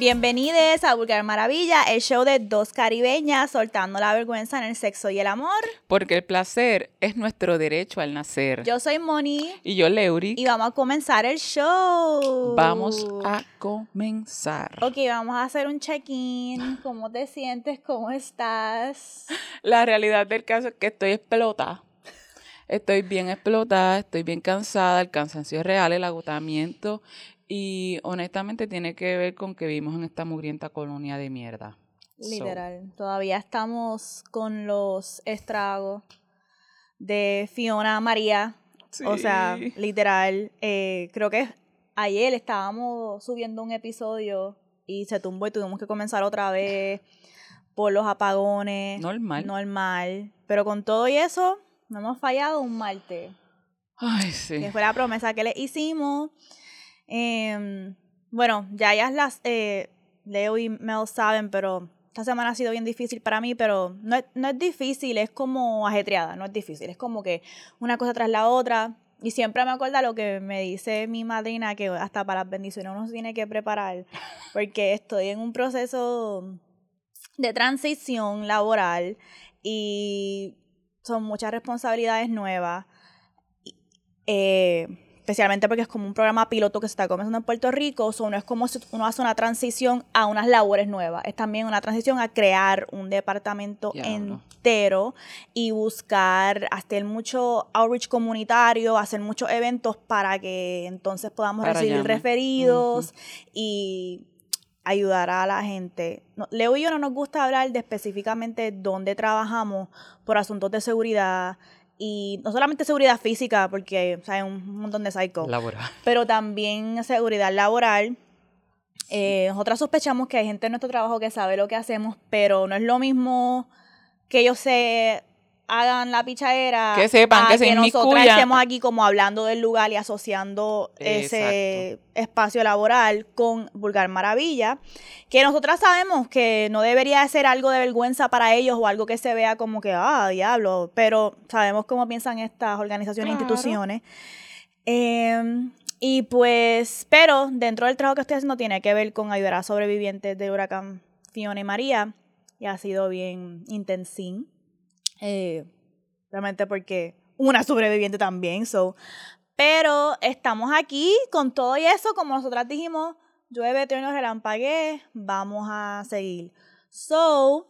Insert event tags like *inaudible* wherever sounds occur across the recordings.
Bienvenidos a Vulgar Maravilla, el show de dos caribeñas soltando la vergüenza en el sexo y el amor. Porque el placer es nuestro derecho al nacer. Yo soy Moni. Y yo, Leuri. Y vamos a comenzar el show. Vamos a comenzar. Ok, vamos a hacer un check-in. ¿Cómo te sientes? ¿Cómo estás? La realidad del caso es que estoy explotada. Estoy bien explotada, estoy bien cansada, el cansancio es real, el agotamiento y honestamente tiene que ver con que vivimos en esta mugrienta colonia de mierda. Literal, todavía estamos con los estragos de Fiona María. O sea, literal, eh, creo que ayer estábamos subiendo un episodio y se tumbó y tuvimos que comenzar otra vez por los apagones. Normal. Normal. Pero con todo y eso, no hemos fallado un martes. Ay, sí. Que fue la promesa que le hicimos. Em, bueno, ya ellas las, eh, Leo y Mel saben, pero esta semana ha sido bien difícil para mí, pero no es, no es difícil, es como ajetreada, no es difícil, es como que una cosa tras la otra. Y siempre me acuerda lo que me dice mi madrina, que hasta para las bendiciones uno se tiene que preparar, *laughs* porque estoy en un proceso de transición laboral y son muchas responsabilidades nuevas. Eh, especialmente porque es como un programa piloto que se está comenzando en Puerto Rico, o no es como si uno hace una transición a unas labores nuevas, es también una transición a crear un departamento entero y buscar hacer mucho outreach comunitario, hacer muchos eventos para que entonces podamos recibir referidos y ayudar a la gente. Leo y yo no nos gusta hablar de específicamente dónde trabajamos por asuntos de seguridad, y no solamente seguridad física, porque hay un montón de psycho, laboral. pero también seguridad laboral. Eh, nosotras sospechamos que hay gente en nuestro trabajo que sabe lo que hacemos, pero no es lo mismo que ellos se hagan la pichadera. Que sepan, que, se nosotros estemos aquí como hablando del lugar y asociando ese espacio laboral con Vulgar Maravilla. Que nosotras sabemos que no debería ser algo de vergüenza para ellos o algo que se vea como que, ah, diablo. Pero sabemos cómo piensan estas organizaciones e instituciones. Em, y pues, pero dentro del trabajo que estoy haciendo tiene que ver con ayudar a sobrevivientes del huracán Fiona y María. Y ha sido bien intensín. Eh, realmente porque una sobreviviente también, so. Pero estamos aquí con todo y eso, como nosotras dijimos, llueve, trueno, relampagué, vamos a seguir. So,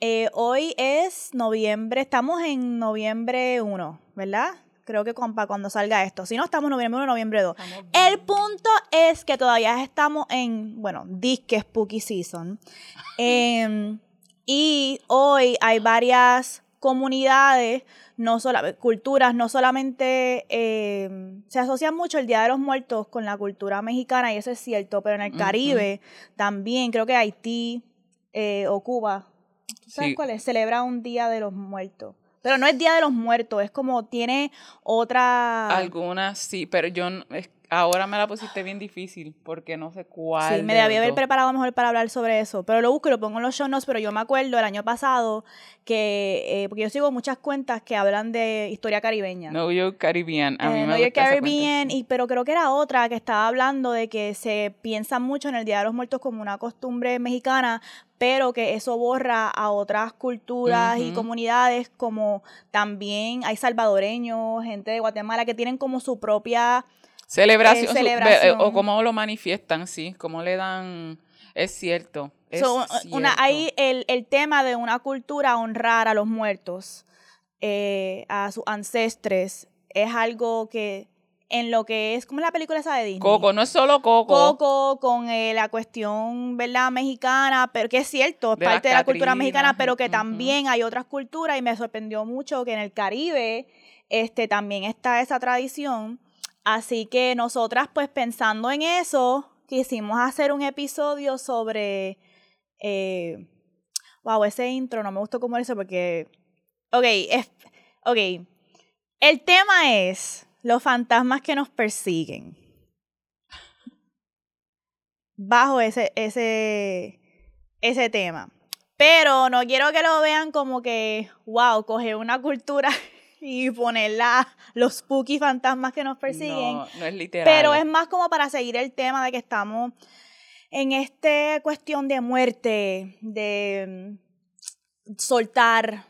eh, hoy es noviembre, estamos en noviembre 1, ¿verdad? Creo que para cuando salga esto. Si no, estamos en noviembre 1, noviembre 2. El punto es que todavía estamos en, bueno, disque Spooky Season. *laughs* Em, y hoy hay varias comunidades, no culturas, no solamente eh, se asocia mucho el Día de los Muertos con la cultura mexicana y eso es cierto, pero en el Caribe también, creo que Haití eh, o Cuba, ¿sabes cuál es? Celebra un Día de los Muertos. Pero no es Día de los Muertos, es como tiene otra... Algunas sí, pero yo es Ahora me la pusiste bien difícil porque no sé cuál. Sí, me debía haber preparado mejor para hablar sobre eso. Pero lo busco y lo pongo en los show notes. Pero yo me acuerdo el año pasado que, eh, porque yo sigo muchas cuentas que hablan de historia caribeña. No York Caribbean. A mí eh, me York Caribbean, y, pero creo que era otra que estaba hablando de que se piensa mucho en el Día de los Muertos como una costumbre mexicana, pero que eso borra a otras culturas y comunidades, como también hay salvadoreños, gente de Guatemala que tienen como su propia Celebración, eh, o cómo lo manifiestan, sí, cómo le dan, es cierto. Es Una, hay el, el, tema de una cultura honrar a los muertos, eh, a sus ancestres, es algo que en lo que es, como la película esa de Disney. Coco, no es solo Coco. Coco con eh, la cuestión, ¿verdad? Mexicana, pero que es cierto, es parte de la cultura mexicana, pero que también hay otras culturas y me sorprendió mucho que en el Caribe este, también está esa tradición Así que nosotras, pues pensando en eso, quisimos hacer un episodio sobre... Eh, wow, ese intro no me gustó como eso porque... Ok, es, ok. El tema es los fantasmas que nos persiguen. Bajo ese, ese, ese tema. Pero no quiero que lo vean como que, wow, coger una cultura y ponerla los spooky fantasmas que nos persiguen. No, no es literal. Pero es más como para seguir el tema de que estamos en esta cuestión de muerte, de soltar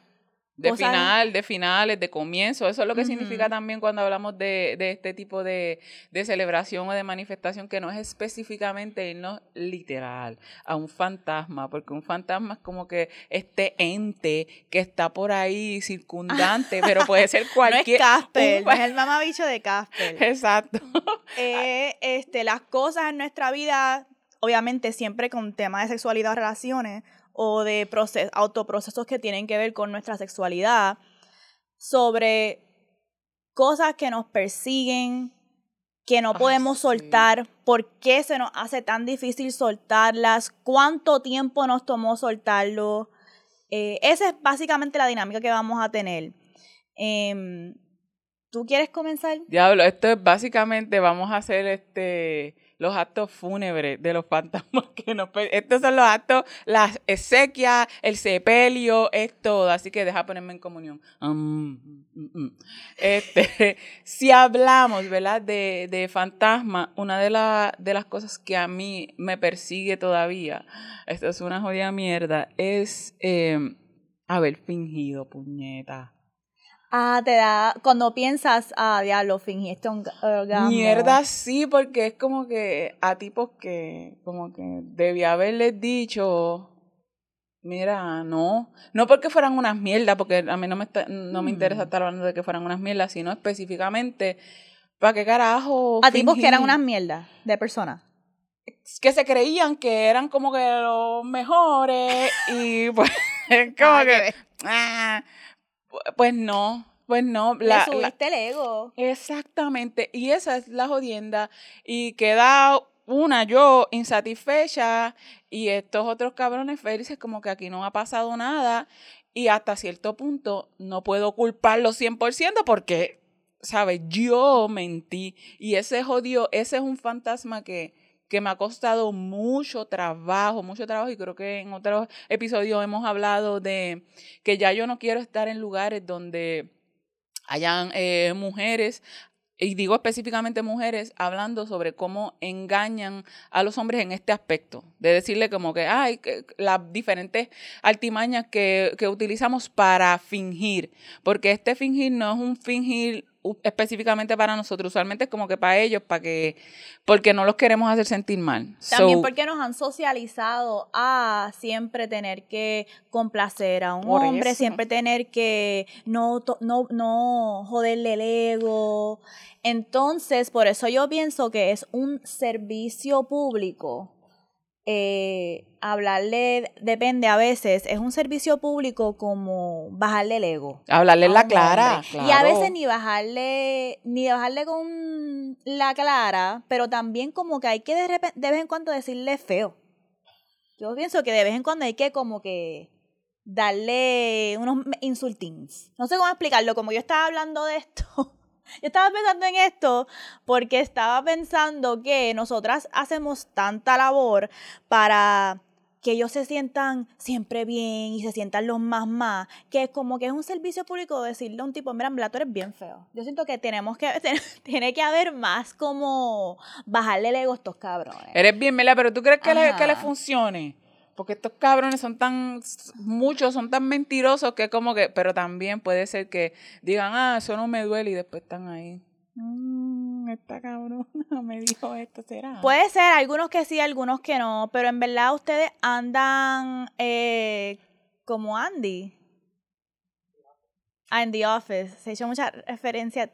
de final, de finales, de comienzo. Eso es lo que significa también cuando hablamos de, de este tipo de, de, celebración o de manifestación, que no es específicamente irnos literal a un fantasma, porque un fantasma es como que este ente que está por ahí circundante, pero puede *laughs* ser cualquier. no es Casper, es el mamabicho de Casper. *laughs* Exacto. *laughs* Eh, este, las cosas en nuestra vida, obviamente siempre con temas de sexualidad o relaciones, o de proces autoprocesos que tienen que ver con nuestra sexualidad, sobre cosas que nos persiguen, que no podemos soltar, por qué se nos hace tan difícil soltarlas, cuánto tiempo nos tomó soltarlo. Eh, esa es básicamente la dinámica que vamos a tener. Em, ¿Tú quieres comenzar? Diablo, esto es básicamente, vamos a hacer este los actos fúnebres de los fantasmas que nos... Estos son los actos, las exequias, el sepelio, es todo. Así que deja ponerme en comunión. Mm, mm, mm, este, *laughs* si hablamos, ¿verdad? De, de fantasma, una de, de las cosas que a mí me persigue todavía, esto es una jodida mierda, es em, haber fingido, puñeta. Ah, te da, cuando piensas, ah, diablo, fingiste un orgasmo. Mierda, sí, porque es como que a tipos que, como que debía haberles dicho, mira, no, no porque fueran unas mierdas, porque a mí no me, no me interesa mm. estar hablando de que fueran unas mierdas, sino específicamente, ¿para qué carajo? A tipos que eran unas mierdas de personas. Que se creían que eran como que los mejores y pues, *laughs* como que, ah, pues no, pues no. La, subiste el ego. Exactamente, y esa es la jodienda. Y queda una yo insatisfecha y estos otros cabrones felices como que aquí no ha pasado nada y hasta cierto punto no puedo culparlo 100% porque, ¿sabes? Yo mentí y ese jodido, ese es un fantasma que que me ha costado mucho trabajo, mucho trabajo y creo que en otros episodios hemos hablado de que ya yo no quiero estar en lugares donde hayan eh, mujeres y digo específicamente mujeres, hablando sobre cómo engañan a los hombres en este aspecto, de decirle como que, ay, las diferentes altimañas que, que utilizamos para fingir, porque este fingir no es un fingir específicamente para nosotros, usualmente es como que para ellos, para que, porque no los queremos hacer sentir mal. También porque nos han socializado a siempre tener que complacer a un hombre, siempre tener que no, no, no joderle el ego. Entonces, por eso yo pienso que es un servicio público eh, hablarle, depende a veces, es un servicio público como bajarle el ego. Hablarle la clara, Y a veces ni bajarle, ni bajarle con la clara, pero también como que hay que de, de vez en cuando decirle feo. Yo pienso que de vez en cuando hay que como que darle unos insultins. No sé cómo explicarlo, como yo estaba hablando de esto. Yo estaba pensando en esto porque estaba pensando que nosotras hacemos tanta labor para que ellos se sientan siempre bien y se sientan los más más, que es como que es un servicio público decirle a un tipo, mira, en tú eres bien feo. Yo siento que tenemos que, *laughs* tiene que haber más como bajarle el ego a estos cabrones. Eres bien, Mela, pero ¿tú crees que le, que le funcione? Porque estos cabrones son tan, muchos son tan mentirosos que como que, pero también puede ser que digan, ah, eso no me duele y después están ahí. Mm, esta cabrona me dijo esto, ¿será? Puede ser, algunos que sí, algunos que no, pero en verdad ustedes andan eh, como Andy. Ah, en The Office. Se ha hecho mucha referencia.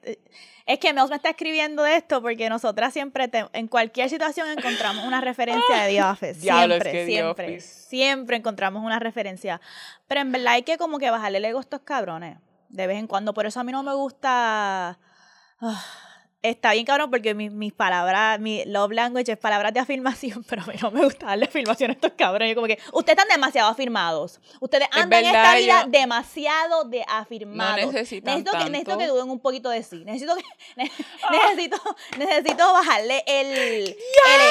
Es que Mel me está escribiendo de esto porque nosotras siempre, en cualquier situación, encontramos una referencia de The Office. Siempre, siempre. Siempre encontramos una referencia. Pero en verdad hay que como que bajarle el ego a estos cabrones. De vez en cuando. Por eso a mí no me gusta. Ah, está bien cabrón porque mis, mis palabras, mi love language es palabras de afirmación, *laughs* pero a mí no me gusta darle afirmación a estos cabrones. Como que ustedes están demasiado afirmados. Ustedes andan en esta vida demasiado de afirmados. No necesitan necesito, que, necesito que duden un poquito de sí. Necesito que, *laughs* necesito, necesito bajarle el, el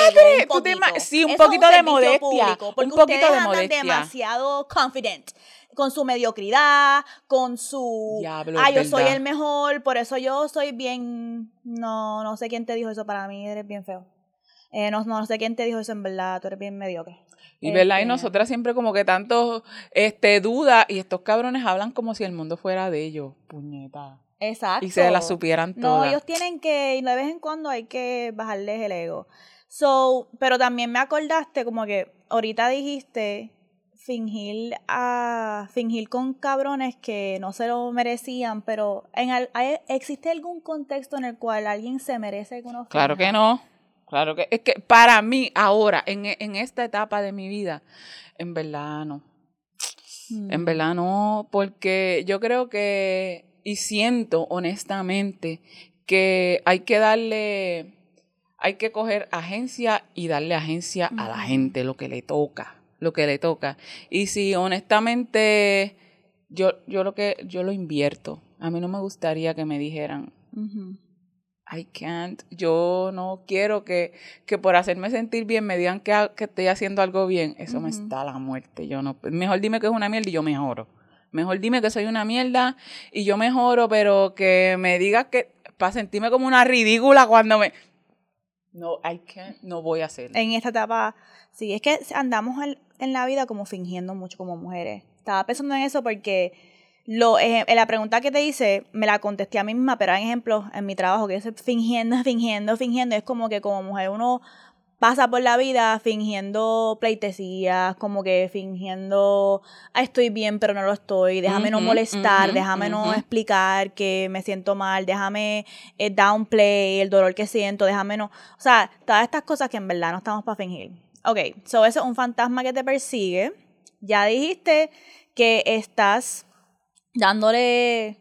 ego un poquito. sí, un poquito de modestia. porque un poquito ustedes de modestia. andan demasiado confident con su mediocridad, con su, ah, yo soy el mejor, por eso yo soy bien, no, no sé quién te dijo eso, para mí eres bien feo. Eh, no, no sé quién te dijo eso en verdad, tú eres bien mediocre. Y verdad, y Este, nosotras siempre como que tanto este duda y estos cabrones hablan como si el mundo fuera de ellos, puñeta. Exacto. Y se las supieran No, todas. ellos tienen que, y de vez en cuando hay que bajarles el ego. So, pero también me acordaste como que ahorita dijiste fingir a fingir con cabrones que no se lo merecían, pero en al- hay- existe algún contexto en el cual alguien se merece que uno Claro que no. Claro que es que para mí ahora en, en esta etapa de mi vida en verdad no. Mm. En verdad no, porque yo creo que y siento honestamente que hay que darle hay que coger agencia y darle agencia a la gente lo que le toca, lo que le toca. Y si honestamente yo yo lo que yo lo invierto. A mí no me gustaría que me dijeran. I can't. Yo no quiero que, que por hacerme sentir bien me digan que, que estoy haciendo algo bien. Eso me está a la muerte. Yo no. Mejor dime que es una mierda y yo mejoro. Mejor dime que soy una mierda y yo mejoro, pero que me digas que para sentirme como una ridícula cuando me. No, I can't. No voy a hacerlo. En esta etapa, sí, es que andamos en, en la vida como fingiendo mucho como mujeres. Estaba pensando en eso porque lo, eh, la pregunta que te hice, me la contesté a mí misma, pero hay ejemplos en mi trabajo que es fingiendo, *laughs* fingiendo, fingiendo. Es como que como mujer uno pasa por la vida fingiendo pleitesías, como que fingiendo, "Ah, estoy bien, pero no lo estoy, déjame no molestar, déjame no explicar que me siento mal, déjame eh, downplay el dolor que siento, déjame no, o sea, todas estas cosas que en verdad no estamos para fingir. Ok, so eso es un fantasma que te persigue. Ya dijiste que estás dándole,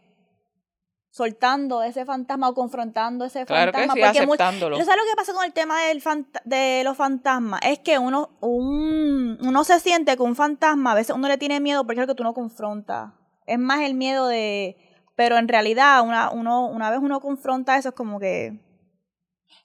soltando ese fantasma o confrontando ese claro que fantasma. sí, porque aceptándolo. ¿Tú sabes lo que pasa con el tema del de los fantasmas? Es que uno, un, uno se siente que un fantasma, a veces uno le tiene miedo porque es lo que tú no confrontas. Es más el miedo de... Pero en realidad, una, uno, una vez uno confronta eso, es como que...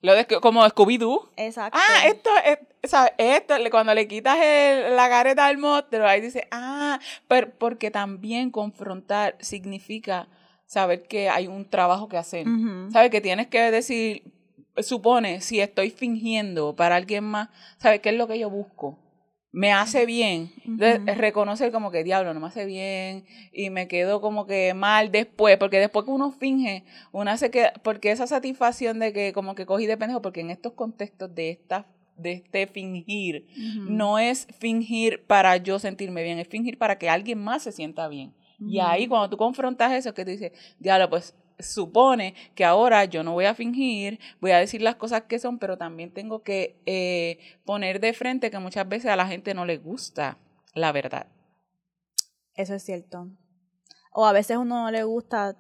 Lo de, como Scooby-Doo. Exacto. Ah, esto es, ¿sabes? Esto, cuando le quitas el- la careta al monstruo, ahí dice, ah, pero porque también confrontar significa saber que hay un trabajo que hacer. Ujú. ¿Sabes? Que tienes que decir, supone, si estoy fingiendo para alguien más, ¿sabes qué es lo que yo busco? Me hace bien. Ujú. reconocer como que, diablo, no me hace bien y me quedo como que mal después, porque después que uno finge, uno se queda, porque esa satisfacción de que como que cogí de pendejo, porque en estos contextos de esta de este fingir, no es fingir para yo sentirme bien, es fingir para que alguien más se sienta bien. Y ahí cuando tú confrontas eso, que tú dices, diablo, pues supone que ahora yo no voy a fingir, voy a decir las cosas que son, pero también tengo que eh, poner de frente que muchas veces a la gente no le gusta la verdad. Eso es cierto. O a veces uno no le gusta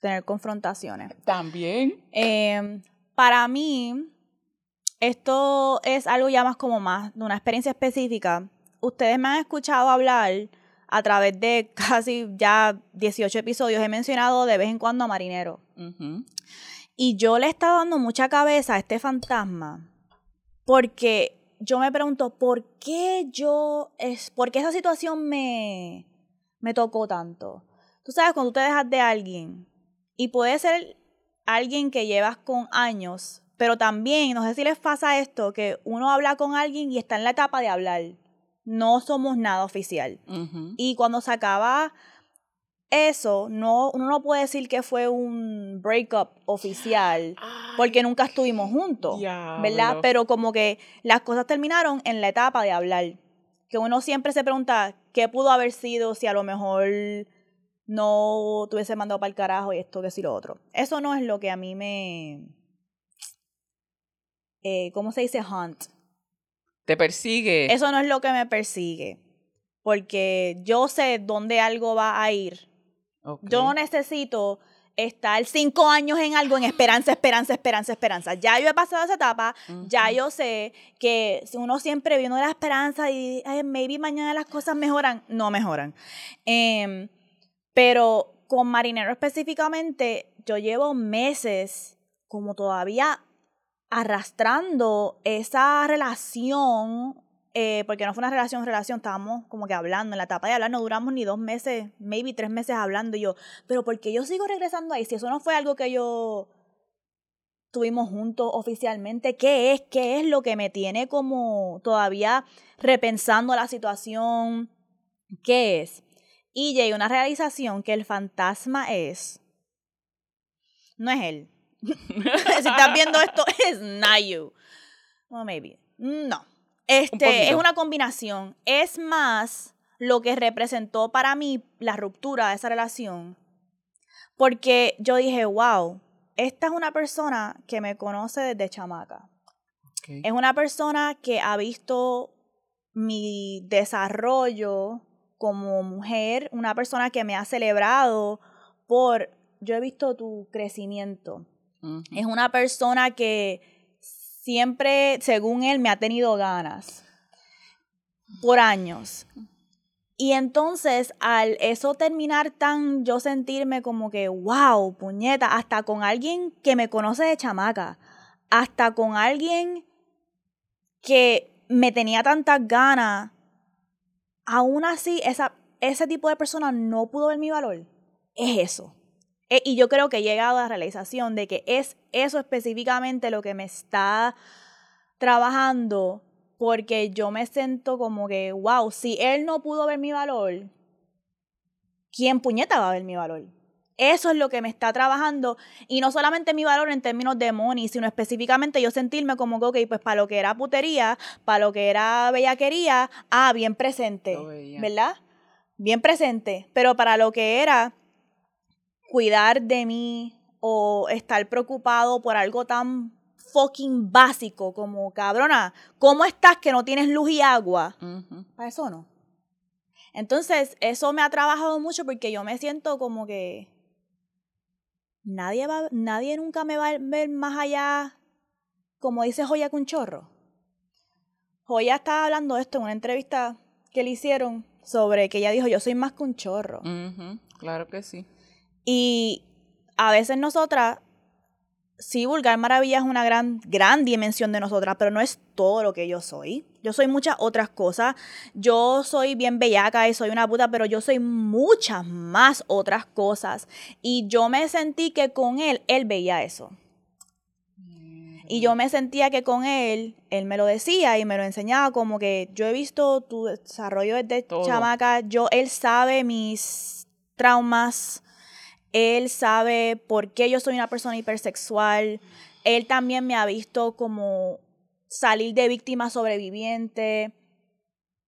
tener confrontaciones. También. Eh, para mí, esto es algo ya más como más de una experiencia específica. Ustedes me han escuchado hablar a través de casi ya 18 episodios. He mencionado de vez en cuando a Marinero. Y yo le he estado dando mucha cabeza a este fantasma porque yo me pregunto, ¿por qué yo, es, por qué esa situación me, me tocó tanto? Tú sabes, cuando tú te dejas de alguien y puede ser alguien que llevas con años, pero también, no sé si les pasa esto, que uno habla con alguien y está en la etapa de hablar. No somos nada oficial. Y cuando se acaba eso, no, uno no puede decir que fue un breakup oficial porque nunca estuvimos juntos, ¿verdad? Pero como que las cosas terminaron en la etapa de hablar. Que uno siempre se pregunta qué pudo haber sido si a lo mejor no tuviese mandado para el carajo y esto, que si lo otro. Eso no es lo que a mí me... Eh, ¿Cómo se dice? Hunt. Te persigue. Eso no es lo que me persigue. Porque yo sé dónde algo va a ir. Ok. Yo necesito estar cinco años en algo en esperanza, esperanza, esperanza, esperanza. Ya yo he pasado esa etapa, ya yo sé que si uno siempre viene de la esperanza y "Ay, maybe mañana las cosas mejoran, no mejoran. Em, pero con Marinero específicamente, yo llevo meses como todavía arrastrando esa relación, eh, porque no fue una relación, relación, estábamos como que hablando, en la etapa de hablar no duramos ni dos meses, maybe tres meses hablando y yo, pero porque yo sigo regresando ahí, si eso no fue algo que yo estuvimos juntos oficialmente. ¿Qué es? ¿Qué es lo que me tiene como todavía repensando la situación? ¿Qué es? Y llegué a una realización que el fantasma es. No es él. *laughs* si estás viendo esto, *laughs* es Nayu. Well, maybe. No. Este, es una combinación. Es más lo que representó para mí la ruptura de esa relación. Porque yo dije, wow, esta es una persona que me conoce desde chamaca. Es una persona que ha visto mi desarrollo como mujer, una persona que me ha celebrado por, yo he visto tu crecimiento. Es una persona que siempre, según él, me ha tenido ganas por años. Y entonces, al eso terminar tan, yo sentirme como que, wow, puñeta, hasta con alguien que me conoce de chamaca, hasta con alguien que me tenía tantas ganas, aún así, esa, ese tipo de persona no pudo ver mi valor. Es eso. E, y yo creo que he llegado a la realización de que es eso específicamente lo que me está trabajando porque yo me siento como que, wow, si él no pudo ver mi valor, ¿quién puñeta va a ver mi valor? Eso es lo que me está trabajando. Y no solamente mi valor en términos de money, sino específicamente yo sentirme como que, ok, pues para lo que era putería, para lo que era bellaquería, ah, bien presente, ¿verdad? Bien presente. Pero para lo que era cuidar de mí o estar preocupado por algo tan fucking básico como, cabrona, ¿cómo estás que no tienes luz y agua? Para eso no. Entonces, eso me ha trabajado mucho porque yo me siento como que nadie, va, nadie nunca me va a ver más allá, como dice Joya con chorro. Joya estaba hablando de esto en una entrevista que le hicieron sobre que ella dijo, yo soy más que un chorro. Claro que sí. Y a veces nosotras sí, Vulgar Maravilla es una gran, gran dimensión de nosotras, pero no es todo lo que yo soy. Yo soy muchas otras cosas. Yo soy bien bellaca y soy una puta, pero yo soy muchas más otras cosas. Y yo me sentí que con él, él veía eso. Y yo me sentía que con él, él me lo decía y me lo enseñaba como que yo he visto tu desarrollo desde chamaca, yo, él sabe mis traumas, él sabe por qué yo soy una persona hipersexual. Él también me ha visto como salir de víctima sobreviviente.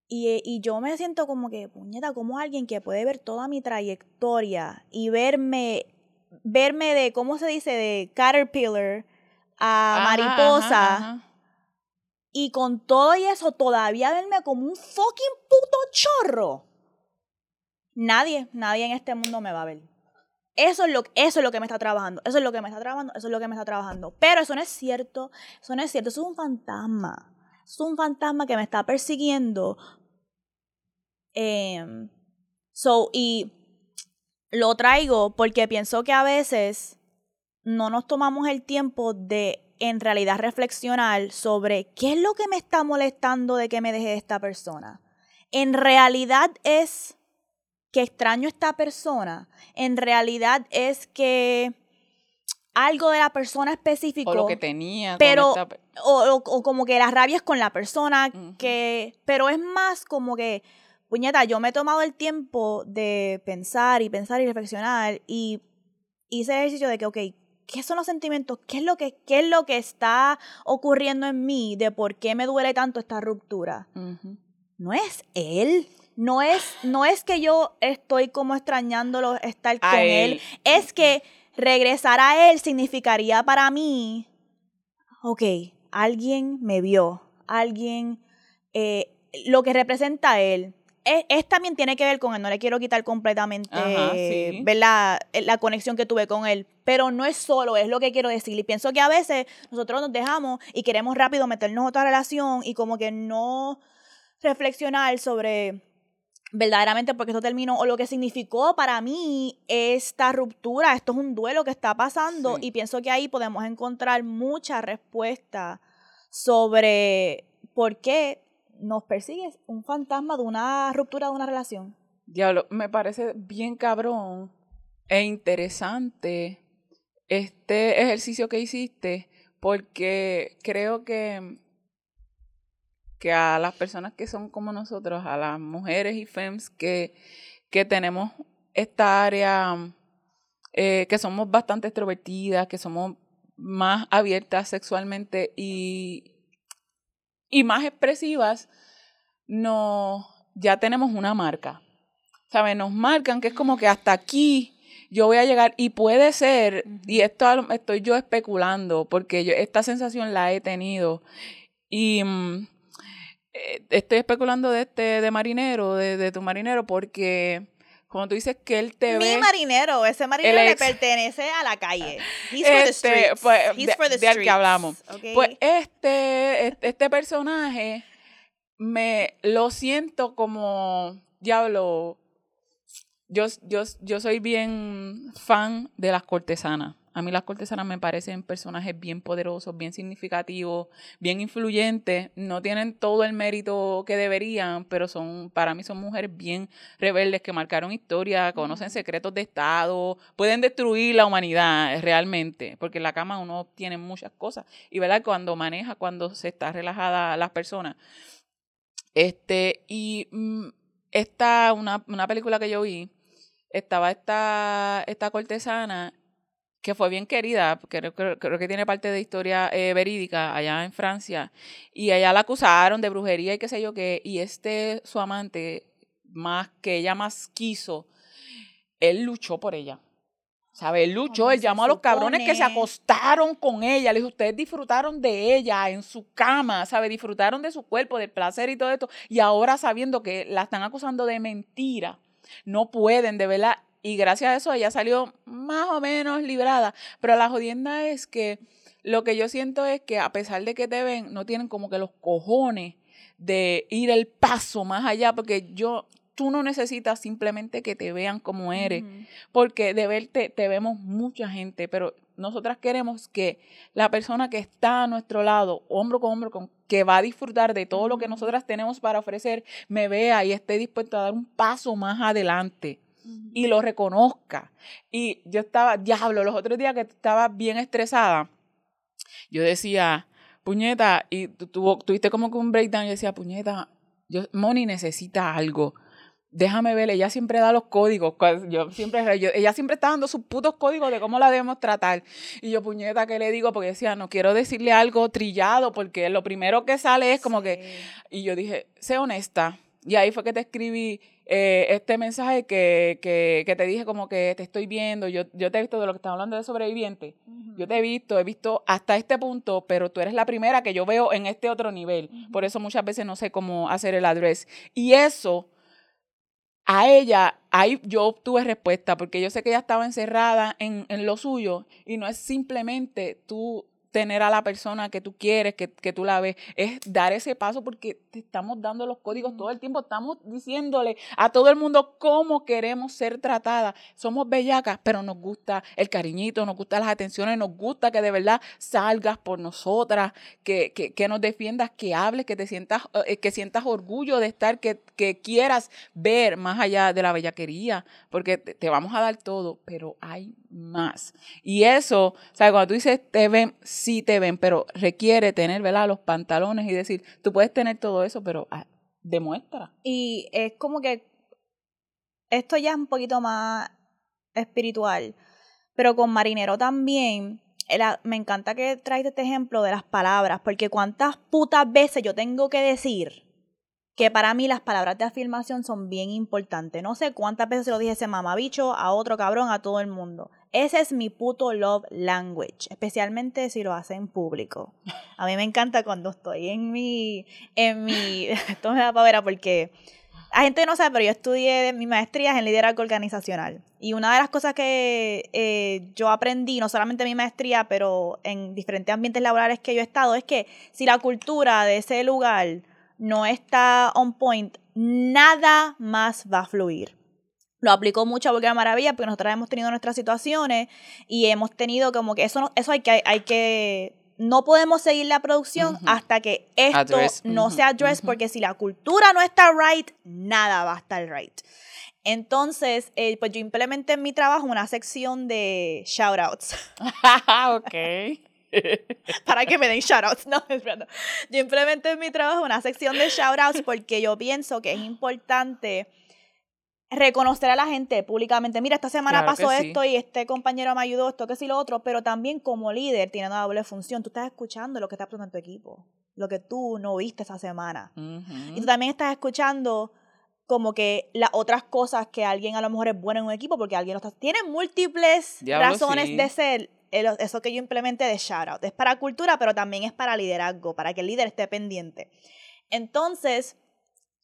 Y, y, yo me siento como que, puñeta, como alguien que puede ver toda mi trayectoria y verme, verme de, ¿cómo se dice? De caterpillar a mariposa. Y con todo y eso, todavía verme como un fucking puto chorro. Nadie, nadie en este mundo me va a ver. Eso es, lo, eso es lo que me está trabajando, eso es lo que me está trabajando, eso es lo que me está trabajando. Pero eso no es cierto, eso no es cierto, eso es un fantasma. es un fantasma que me está persiguiendo. Em, so, y lo traigo porque pienso que a veces no nos tomamos el tiempo de en realidad reflexionar sobre qué es lo que me está molestando de que me deje esta persona. En realidad es que extraño esta persona, en realidad es que algo de la persona específico. O lo que tenía. Pero, o, o, como que la rabia es con la persona, que, pero es más como que, puñeta, yo me he tomado el tiempo de pensar y pensar y reflexionar y hice el ejercicio de que, ok, ¿qué son los sentimientos? ¿Qué es lo que, qué es lo que está ocurriendo en mí de por qué me duele tanto esta ruptura? No es él no es, no es que yo estoy como extrañándolo estar con él. es que regresar a él significaría para mí, ok, alguien me vio, alguien, eh, lo que representa a él. Es, también tiene que ver con él, no le quiero quitar completamente La, la conexión que tuve con él, pero no es solo, es lo que quiero decir. Y pienso que a veces nosotros nos dejamos y queremos rápido meternos en otra relación y como que no reflexionar sobre verdaderamente porque esto terminó o lo que significó para mí esta ruptura, esto es un duelo que está pasando y pienso que ahí podemos encontrar mucha respuesta sobre por qué nos persigue un fantasma de una ruptura de una relación. Diablo, me parece bien cabrón e interesante este ejercicio que hiciste porque creo que, que a las personas que son como nosotros, a las mujeres y femmes que, que tenemos esta área, eh, que somos bastante extrovertidas, que somos más abiertas sexualmente y, y más expresivas, no, ya tenemos una marca. ¿Sabes? Nos marcan que es como que hasta aquí yo voy a llegar y puede ser, y esto estoy yo especulando, porque yo esta sensación la he tenido y mm, eh, estoy especulando de este, de marinero, de, tu marinero, porque como tú dices que él te ve. Mi marinero, ese marinero le pertenece a la calle. *laughs* He's for the este, streets. Pues, He's for the streets. que hablamos. Pues este, este personaje me lo siento como diablo yo, yo, yo soy bien fan de las cortesanas. A mí las cortesanas me parecen personajes bien poderosos, bien significativos, bien influyentes. No tienen todo el mérito que deberían, pero son, para mí son mujeres bien rebeldes que marcaron historia, conocen secretos de Estado, pueden destruir la humanidad realmente, porque en la cama uno tiene muchas cosas. Y verdad, cuando maneja, cuando se está relajada las personas. Este, y mm, esta, una, una película que yo vi, estaba esta, esta cortesana que fue bien querida, creo, creo, que tiene parte de historia eh, verídica allá en Francia, y allá la acusaron de brujería y qué sé yo qué, y este, su amante, más que ella más quiso, él luchó por ella. ¿Sabe? Él luchó, él llamó a los cabrones que se acostaron con ella. Le dijo, ustedes disfrutaron de ella en su cama, ¿sabe? Disfrutaron de su cuerpo, del placer y todo esto. Y ahora sabiendo que la están acusando de mentira, no pueden, de verdad. Y gracias a eso ella salió más o menos librada. Pero la jodienda es que lo que yo siento es que a pesar de que te ven, no tienen como que los cojones de ir el paso más allá, porque yo, tú no necesitas simplemente que te vean como eres, porque de verte te vemos mucha gente, pero nosotras queremos que la persona que está a nuestro lado, hombro con hombro, con, que va a disfrutar de todo lo que nosotras tenemos para ofrecer, me vea y esté dispuesto a dar un paso más adelante y lo reconozca. Y yo estaba, diablo, los otros días que estaba bien estresada, yo decía, puñeta, y tú, tuviste como que un breakdown, y decía, puñeta, yo, Moni necesita algo déjame ver, ella siempre da los códigos. Yo siempre, ella siempre está dando sus putos códigos de cómo la debemos tratar. Y yo, puñeta, ¿qué le digo? Porque decía, no quiero decirle algo trillado, porque lo primero que sale es como que. Y yo dije, sé honesta. Y ahí fue que te escribí eh, este mensaje que, que, que, te dije como que te estoy viendo, yo, yo te he visto de lo que estás hablando de sobreviviente, yo te he visto, he visto hasta este punto, pero tú eres la primera que yo veo en este otro nivel. Por eso muchas veces no sé cómo hacer el address. Y eso a ella, ahí yo obtuve respuesta, porque yo sé que ella estaba encerrada en, en lo suyo y no es simplemente tú tener a la persona que tú quieres, que, que, tú la ves, es dar ese paso porque te estamos dando los códigos todo el tiempo, estamos diciéndole a todo el mundo cómo queremos ser tratadas. Somos bellacas, pero nos gusta el cariñito, nos gustan las atenciones, nos gusta que de verdad salgas por nosotras, que, que, que nos defiendas, que hables, que te sientas, eh, que sientas orgullo de estar, que, que quieras ver más allá de la bellaquería, porque te, te vamos a dar todo, pero hay más. Y eso, o sea, cuando tú dices te ven, sí te ven, pero requiere tener, ¿verdad? Los pantalones y decir, tú puedes tener todo eso, pero ah, demuestra. Y es como que esto ya es un poquito más espiritual, pero con marinero también. me encanta que traes este ejemplo de las palabras, porque cuántas putas veces yo tengo que decir que para mí las palabras de afirmación son bien importantes. No sé cuántas veces se lo dije a ese mamabicho, a otro cabrón, a todo el mundo. Ese es mi puto love language, especialmente si lo hace en público. A mí me encanta cuando estoy en mi, en mi, *laughs* esto me da pavera porque la gente no sabe, pero yo estudié mi maestría en liderazgo organizacional. Y una de las cosas que eh, yo aprendí, no solamente en mi maestría, pero en diferentes ambientes laborales que yo he estado, es que si la cultura de ese lugar no está on point, nada más va a fluir. Lo aplicó mucho a Vulgar Maravilla porque nosotros hemos tenido nuestras situaciones y hemos tenido como que eso, eso hay que, hay que no podemos seguir la producción hasta que esto no sea address, porque si la cultura no está right, nada va a estar right. Entonces, eh, pues yo implementé en mi trabajo una sección de shoutouts. *laughs* *laughs* ok. para que me den shoutouts. No, esperando. Yo implementé en mi trabajo una sección de shoutouts porque yo pienso que es importante reconocer a la gente públicamente. Mira, esta semana pasó esto y este compañero me ayudó, esto que sí lo otro, pero también como líder tiene una doble función. Tú estás escuchando lo que está pasando en tu equipo, lo que tú no viste esa semana. Y tú también estás escuchando como que las otras cosas que alguien a lo mejor es bueno en un equipo porque alguien lo está... Tiene múltiples razones de ser eso que yo implementé de shoutout. Es para cultura, pero también es para liderazgo, para que el líder esté pendiente. Entonces,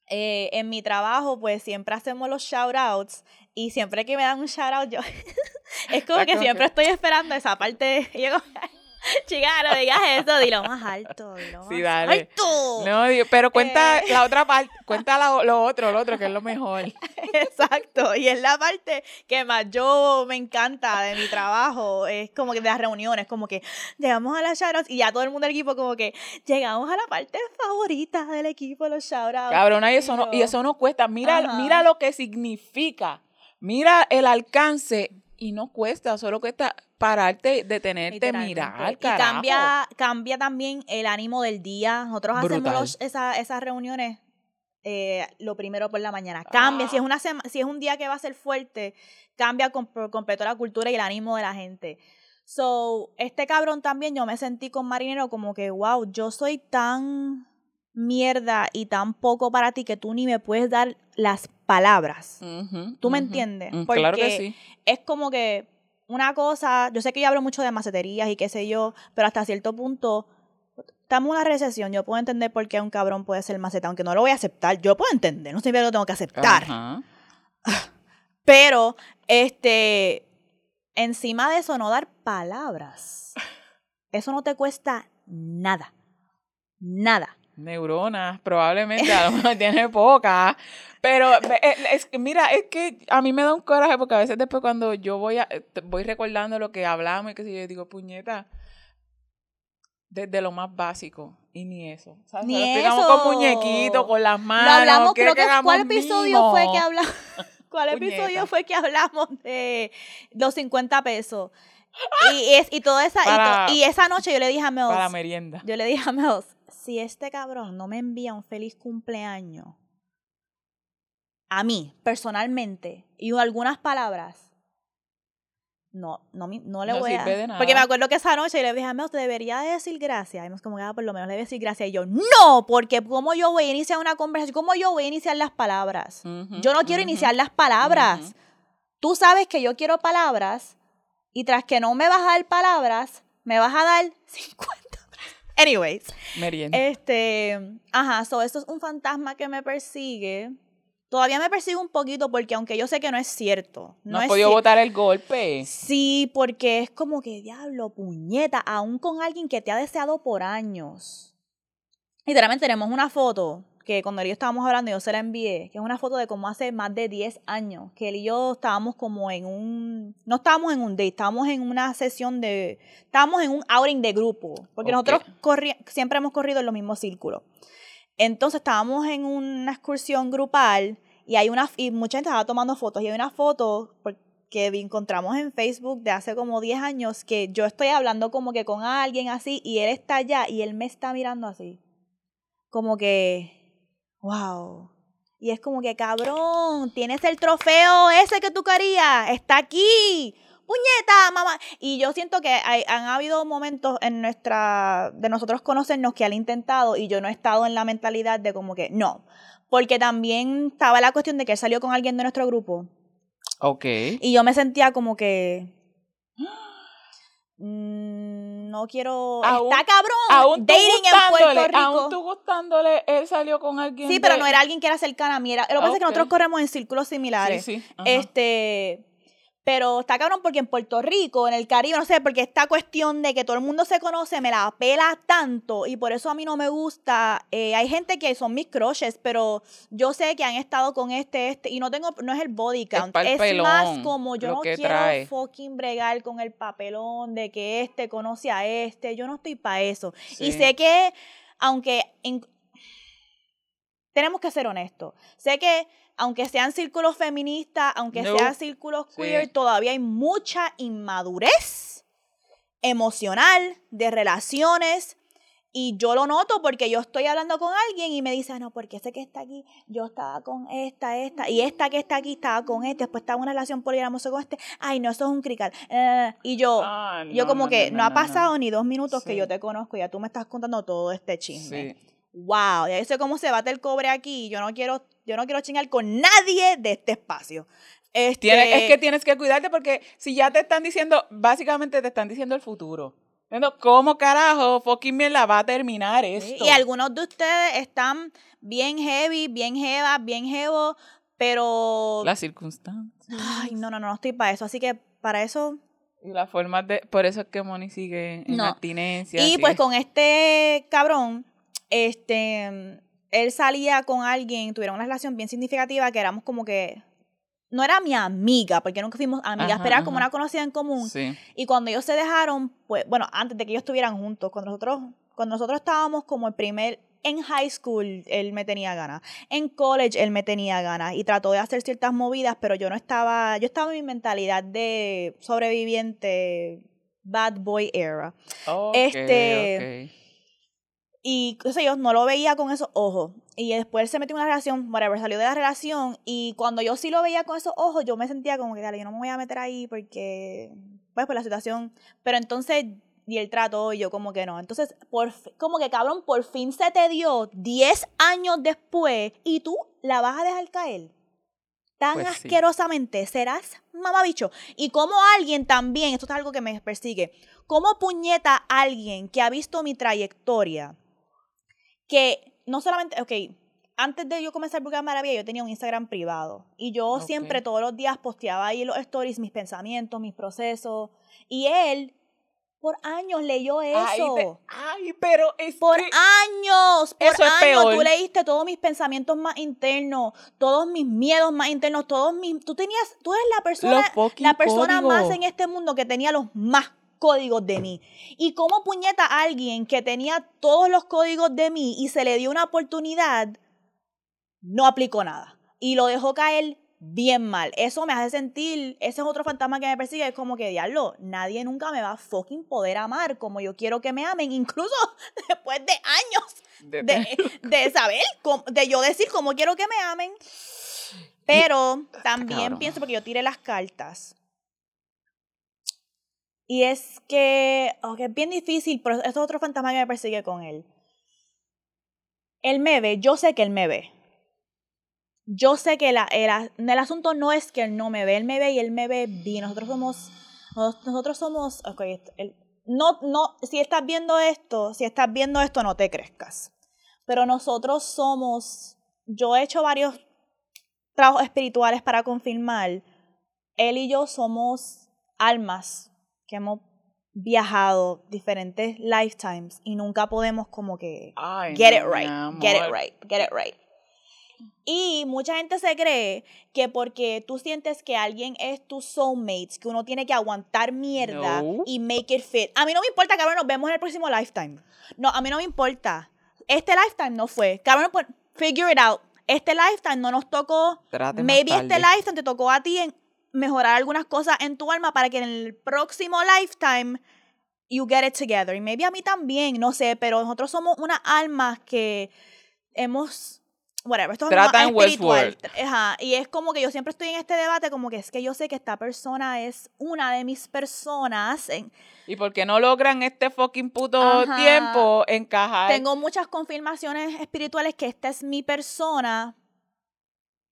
eh, en mi trabajo, pues siempre hacemos los shoutouts y siempre que me dan un shoutout, yo *laughs* es como que siempre estoy esperando esa parte. *laughs* *laughs* Chica, no digas eso, dilo más alto, dilo sí, dale. alto. No, pero cuenta eh. la otra parte, cuenta lo, otro, lo otro, que es lo mejor. *laughs* Exacto, y es la parte que más yo me encanta de mi trabajo, es como que de las reuniones, como que llegamos a las shoutouts y ya todo el mundo del equipo como que llegamos a la parte favorita del equipo, los shoutouts. Cabrona, y eso, no, y eso no cuesta, mira, mira lo que significa, mira el alcance y no cuesta, solo cuesta pararte, detenerte, mirar, Y cambia, cambia también el ánimo del día. Nosotros hacemos esas reuniones eh, lo primero por la mañana. Cambia, si, es ah. una si es un día que va a ser fuerte, cambia por completo la cultura y el ánimo de la gente. So, este cabrón también, yo me sentí con Marinero como que, wow, yo soy tan mierda y tan poco para ti que tú ni me puedes dar las palabras. ¿Tú me entiendes? Mm, Porque claro que sí. es como que una cosa, yo sé que yo hablo mucho de maceterías y qué sé yo, pero hasta cierto punto estamos en una recesión, yo puedo entender por qué un cabrón puede ser maceta, aunque no lo voy a aceptar, yo puedo entender, no siempre lo tengo que aceptar. *laughs* Pero, este, encima de eso, no dar palabras. Eso no te cuesta nada. Nada neuronas, probablemente a lo mejor tiene pocas, pero eh, es, mira, es que a mí me da un coraje porque a veces después cuando yo voy a, voy recordando lo que hablamos y que si yo digo, puñeta, desde lo más básico y ni eso. Ni eso. con muñequitos, con las manos. Lo hablamos, creo que, ¿cuál episodio fue que hablamos? *laughs* ¿Cuál episodio fue que hablamos de los 50 pesos? Y, es, y toda esa, y, esa noche yo le dije a Meos. Para la merienda. Yo le dije a Meos, si este cabrón no me envía un feliz cumpleaños a mí, personalmente, y algunas palabras, no, no, no le voy a... De nada. Porque me acuerdo que esa noche le dije, a usted debería decir gracias. Y me como, ah, por lo menos le voy a decir gracias. Y yo, no, porque como yo voy a iniciar una conversación, ¿cómo yo voy a iniciar las palabras? yo no quiero iniciar las palabras. Tú sabes que yo quiero palabras y tras que no me vas a dar palabras, me vas a dar *laughs* 50 Anyways. Merienda. Este, ajá, so esto es un fantasma que me persigue. Todavía me persigue un poquito porque aunque yo sé que no es cierto. No, has podido botar el golpe. Sí, porque es como que diablo, puñeta, aún con alguien que te ha deseado por años. Literalmente tenemos una foto que cuando él y yo estábamos hablando, yo se la envié, que es una foto de como hace más de 10 años, que él y yo estábamos como en un, no estábamos en un date, estábamos en una sesión de, estábamos en un outing de grupo, porque nosotros siempre hemos corrido en los mismos círculos. Entonces estábamos en una excursión grupal y hay una, y mucha gente estaba tomando fotos y hay una foto que encontramos en Facebook de hace como 10 años que yo estoy hablando como que con alguien así y él está allá y él me está mirando así. Como que, wow. Y es como que, cabrón, tienes el trofeo ese que tú querías, está aquí. Puñeta, mamá. Y yo siento que hay, han habido momentos en nuestra, de nosotros conocernos que han intentado y yo no he estado en la mentalidad de como que, no. Porque también estaba la cuestión de que él salió con alguien de nuestro grupo. Ok. Y yo me sentía como que... Mm, no quiero. está cabrón. Aún dating en Puerto Rico. Aún tú gustándole, él salió con alguien. Sí, pero no era alguien que era cercano a mí. Era, lo que pasa es que nosotros corremos en círculos similares. Sí, sí. Este. Pero está cabrón porque en Puerto Rico, en el Caribe, no sé, porque esta cuestión de que todo el mundo se conoce me la pela tanto y por eso a mí no me gusta. Eh, hay gente que son mis crushes, pero yo sé que han estado con este, este, y no tengo, no es el body count. Es, más como yo no quiero fucking bregar con el papelón de que este conoce a este. Yo no estoy para eso. Y sé que, aunque tenemos que ser honestos, sé que aunque sean círculos feministas, aunque sean círculos queer, todavía hay mucha inmadurez emocional, de relaciones. Y yo lo noto porque yo estoy hablando con alguien y me dice, ah, no, porque ese que está aquí, yo estaba con esta, esta, y esta que está aquí estaba con este, después estaba en una relación poliamorosa con este, ay, no, eso es un crical. Eh, y yo, Ah, yo como no, que no, ha pasado ni dos minutos que yo te conozco y ya tú me estás contando todo este chisme. Sí. Wow, ya yo sé cómo se bate el cobre aquí. Yo no quiero, yo no quiero chingar con nadie de este espacio. Este, Tienes- es que tienes que cuidarte porque si ya te están diciendo, básicamente te están diciendo el futuro. ¿Cómo carajo fucking mierda va a terminar esto? Y algunos de ustedes están bien heavy, bien jevas, bien jevo, pero... Las circunstancias. Ay, no, no, no, no estoy para eso. Así que para eso... Y las formas de... Por eso es que Moni sigue en No. abstinencia. Y pues con este cabrón, este, él salía con alguien, tuvieron una relación bien significativa que éramos como que... No era mi amiga, porque nunca fuimos amigas, Ajá, pero era como ajá. una conocida en común. Sí. Y cuando ellos se dejaron, pues, bueno, antes de que ellos estuvieran juntos, cuando nosotros, cuando nosotros estábamos como el primer, en high school, él me tenía ganas. En college, él me tenía ganas. Y trató de hacer ciertas movidas, pero yo no estaba, yo estaba en mi mentalidad de sobreviviente, bad boy era. Ok, Este- ok. Y qué sé yo, no lo veía con esos ojos. Y después él se metió en una relación, whatever, salió de la relación. Y cuando yo sí lo veía con esos ojos, yo me sentía como que, dale, yo no me voy a meter ahí porque, pues, por la situación. Pero entonces, y el trato, y yo como que no. Entonces, por, como que cabrón, por fin se te dio 10 años después y tú la vas a dejar caer. Tan Pues sí. asquerosamente, serás mamabicho. Y como alguien también, esto es algo que me persigue, como puñeta alguien que ha visto mi trayectoria, que no solamente, ok, antes de yo comenzar Burger Maravilla, yo tenía un Instagram privado. Y yo siempre, todos los días, posteaba ahí los stories mis pensamientos, mis procesos. Y él, por años, leyó eso. Ay, pero es Por que- años, por Eso es años, peor. tú leíste todos mis pensamientos más internos, todos mis miedos más internos, todos mis, tú tenías, tú eres la persona, la persona más en este mundo que tenía los más códigos de mí. Y cómo puñeta alguien que tenía todos los códigos de mí y se le dio una oportunidad, no aplicó nada. Y lo dejó caer bien mal. Eso me hace sentir, ese es otro fantasma que me persigue, es como que, diablo, nadie nunca me va a fucking poder amar como yo quiero que me amen, *laughs* incluso después de años de- de, *laughs* de saber, de yo decir cómo quiero que me amen. Pero también cabrón. pienso, porque yo tiré las cartas. Y es que, ok, es bien difícil, pero esto es otro fantasma que me persigue con él. Él me ve, yo sé que él me ve. Yo sé que la, el, el asunto no es que él no me ve, él me ve y él me ve bien. Nosotros somos, nos- nosotros somos, ok, el- no, no, si estás viendo esto, si estás viendo esto, no te crezcas. Pero nosotros somos, yo he hecho varios trabajos espirituales para confirmar, él y yo somos almas que hemos viajado diferentes lifetimes y nunca podemos como que Ay, get no, it right, get it right, get it right. Y mucha gente se cree que porque tú sientes que alguien es tu soulmate, que uno tiene que aguantar mierda No. y make it fit. A mí no me importa, cabrón, nos vemos en el próximo lifetime. No, a mí no me importa. Este lifetime no fue. Cabrón, pues, figure it out. Este lifetime no nos tocó. Trate Maybe este lifetime te tocó a ti en mejorar algunas cosas en tu alma para que en el próximo lifetime you get it together. Y maybe a mí también, no sé, pero nosotros somos unas almas que hemos whatever, esto es Trata más en espiritual. Ajá, y es como que yo siempre estoy en este debate como que es que yo sé que esta persona es una de mis personas. en- ¿Y por qué no logran este fucking puto Ajá. tiempo encajar? tengo muchas confirmaciones espirituales que esta es mi persona.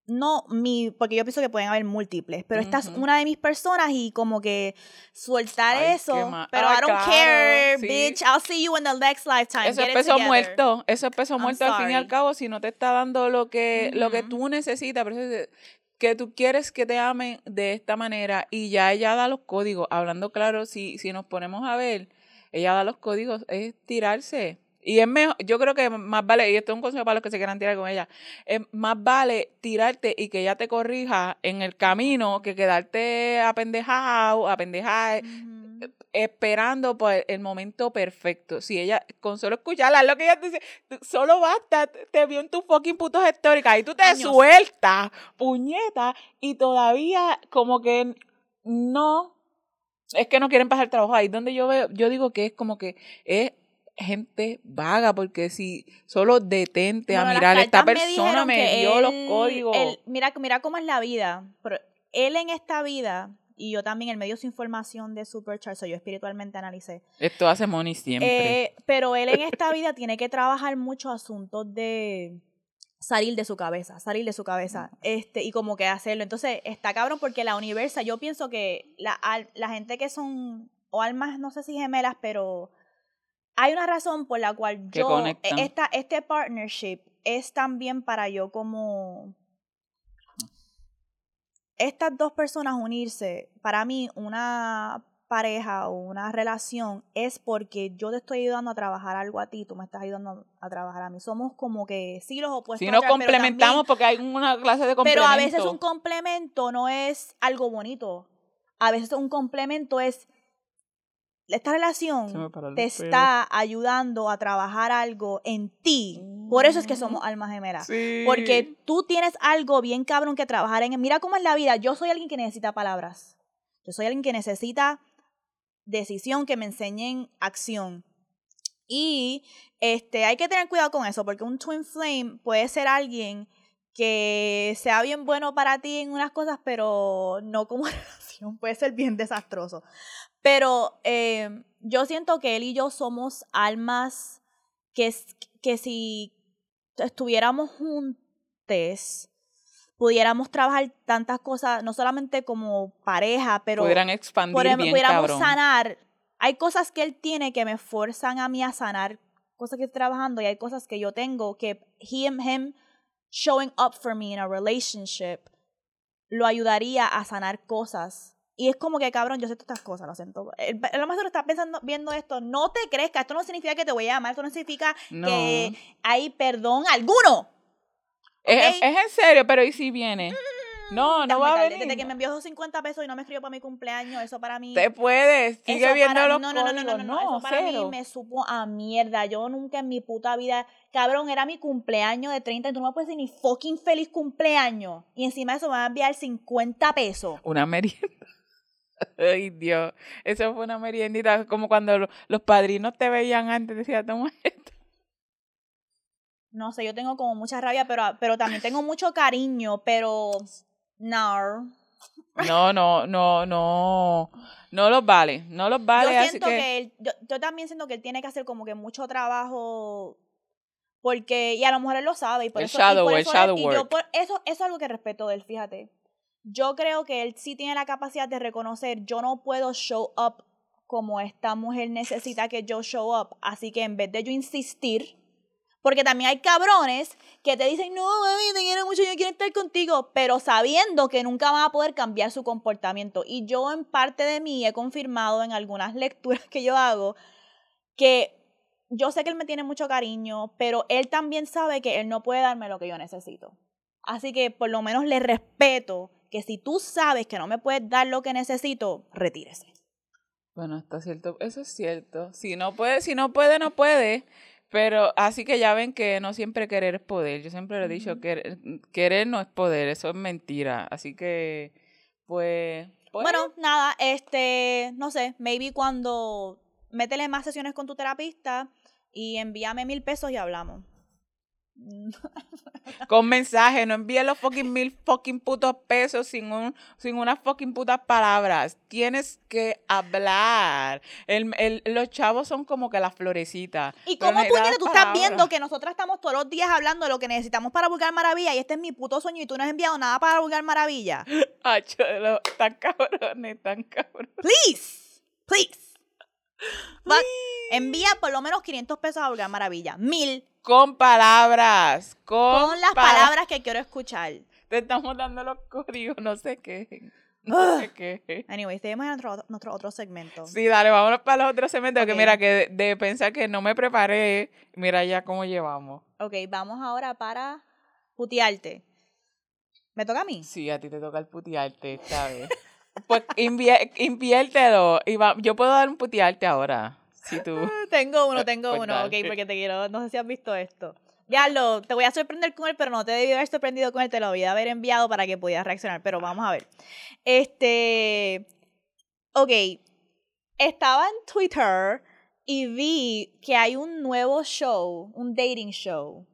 No mi, porque yo pienso que pueden haber múltiples, pero esta es una de mis personas y como que soltar Ay, eso. Pero I don't claro, care, sí. bitch. I'll see you in the next lifetime. Eso es Get peso muerto, eso es peso I'm muerto al fin y al cabo si no te está dando lo que, lo que tú necesitas, pero eso es que tú quieres que te amen de esta manera y ya ella da los códigos, hablando claro, si, si nos ponemos a ver, ella da los códigos, es tirarse. Y es mejor, yo creo que más vale, y esto es un consejo para los que se quieran tirar con ella, es más vale tirarte y que ella te corrija en el camino que quedarte apendejado, apendejar, Ujú. esperando por el momento perfecto. Si ella, con solo escucharla, es lo que ella te dice, solo basta, te vio en tus fucking putos históricas y tú te Años. sueltas, puñeta, y todavía como que no, es que no quieren pasar trabajo ahí donde yo veo, yo digo que es como que es gente vaga, porque si solo detente a mirar, esta persona me, dio los códigos. mira, mira cómo es la vida. Pero él en esta vida, y yo también, en medio de su información de Supercharge, yo espiritualmente analicé. Esto hace Money siempre. Eh, pero él en esta vida *laughs* tiene que trabajar muchos asuntos de salir de su cabeza, salir de su cabeza, este, y como que hacerlo. Entonces, está cabrón porque la universa, yo pienso que la, la gente que son, o almas, no sé si gemelas, pero hay una razón por la cual yo, e, esta, este partnership es también para yo como estas dos personas unirse, para mí una pareja o una relación es porque yo te estoy ayudando a trabajar algo a ti, tú me estás ayudando a trabajar a mí. Somos como que sí los opuestos. Si nos complementamos porque hay una clase de complemento. Pero a veces un complemento no es algo bonito. A veces un complemento es esta relación te está ayudando a trabajar algo en ti. Por eso es que somos mm. almas gemelas. Porque tú tienes algo bien cabrón que trabajar en. Mira cómo es la vida. Yo soy alguien que necesita palabras. Yo soy alguien que necesita decisión, que me enseñen acción. Y este, hay que tener cuidado con eso, porque un twin flame puede ser alguien que sea bien bueno para ti en unas cosas, pero no como *laughs* relación, puede ser bien desastroso. Pero eh, yo siento que él y yo somos almas que, que si estuviéramos juntos, pudiéramos trabajar tantas cosas, no solamente como pareja, pero pudieran expandir pudiéramos sanar. Hay cosas que él tiene que me fuerzan a mí a sanar cosas que estoy trabajando y hay cosas que yo tengo que him, him showing up for me in a relationship lo ayudaría a sanar cosas y es como que, cabrón, yo sé todas estas cosas, lo siento. El, el maestro está pensando, viendo esto, no te crezca, esto no significa que te voy a llamar, esto no significa que hay perdón alguno. Es, es, en serio, pero ¿y si viene? No, no va a venir. Desde que me envió 50 pesos y no me escribió para mi cumpleaños, eso para mí. Te puedes, sigue viendo los no, no, no, no, no, no, eso para mí me supo a mierda. Yo nunca en mi puta vida, cabrón, era mi cumpleaños de 30 y tú no me puedes decir ni fucking feliz cumpleaños. Y encima de eso me va a enviar 50 pesos. Una merienda. *laughs* Ay, Dios. Eso fue una meriendita, como cuando los padrinos te veían antes, decía, toma esto. No sé, yo tengo como mucha rabia, pero, pero también tengo mucho cariño, pero no. No, no, no, no. No los vale, no los vale. Yo siento que, él, yo, también siento que él tiene que hacer como que mucho trabajo porque, y a lo mejor él lo sabe, y por eso, shadow, y eso, eso, es algo que respeto de él, fíjate yo creo que él sí tiene la capacidad de reconocer, yo no puedo show up como esta mujer necesita que yo show up. Así que en vez de yo insistir, porque también hay cabrones que te dicen, no, mami, te quiero mucho, yo quiero estar contigo, pero sabiendo que nunca van a poder cambiar su comportamiento. Y yo en parte de mí he confirmado en algunas *laughs* lecturas que yo hago que yo sé que él me tiene mucho cariño, pero él también sabe que él no puede darme lo que yo necesito. Así que por lo menos le respeto que si tú sabes que no me puedes dar lo que necesito, retírese. Bueno, está cierto, eso es cierto. Si no puede, si no puede, no puede. Pero así que ya ven que no siempre querer es poder. Yo siempre le he dicho que querer no es poder, eso es mentira. Así que, pues, pues. Bueno, nada, este, no sé, maybe cuando métele más sesiones con tu terapista y envíame mil pesos y hablamos. *laughs* Con mensaje, no envíes los fucking mil fucking putos pesos sin, un, sin unas fucking putas palabras. Tienes que hablar. El, el, los chavos son como que las florecitas. ¿Y cómo puñetas tú estás viendo que nosotros estamos todos los días hablando de lo que necesitamos para Vulgar Maravilla y este es mi puto sueño y tú no has enviado nada para Vulgar Maravilla? *laughs* Ay, tan cabrones, tan cabrones. Please, please. envía por lo menos 500 pesos a Vulgar Maravilla. Mil con palabras. Con, las palabras que quiero escuchar. Te estamos dando los códigos, no sé qué. No sé qué. Anyway, seguimos en nuestro, otro segmento. Sí, dale, vámonos para los otros segmentos. Que mira, que de, pensar que no me preparé, mira ya cómo llevamos. Ok, vamos ahora para putearte. ¿Me toca a mí? Sí, a ti te toca el putearte esta vez. pues inviértelo. Y yo puedo dar un putearte ahora. Tengo uno, tengo pues uno, ok, porque te quiero, no sé si has visto esto. Ya lo, te voy a sorprender con él, pero no te debí haber sorprendido con él, te lo voy a haber enviado para que pudieras reaccionar, pero vamos a ver. Este, ok, estaba en Twitter y vi que hay un nuevo show, un dating show,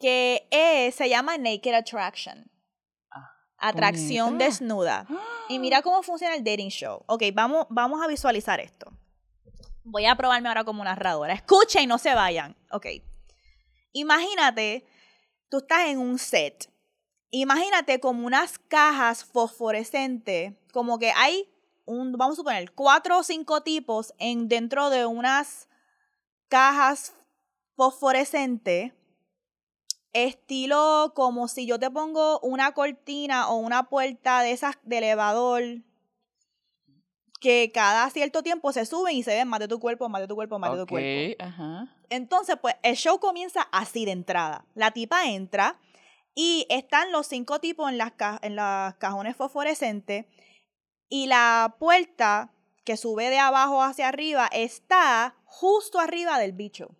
que es, se llama Naked Attraction. Ah, Atracción desnuda. Y mira cómo funciona el dating show. Ok, vamos, vamos a visualizar esto. Voy a probarme ahora como narradora. Escuchen y no se vayan. Ok. Imagínate, tú estás en un set. Imagínate como unas cajas fosforescentes. Como que hay un, vamos a suponer, cuatro o cinco tipos en, dentro de unas cajas fosforescentes. Estilo como si yo te pongo una cortina o una puerta de esas de elevador que cada cierto tiempo se suben y se ven más de tu cuerpo, más de tu cuerpo, más de tu cuerpo. Ajá. Entonces, pues el show comienza así de entrada. La tipa entra y están los cinco tipos en las, ca- en las cajones fosforescentes y la puerta que sube de abajo hacia arriba está justo arriba del bicho.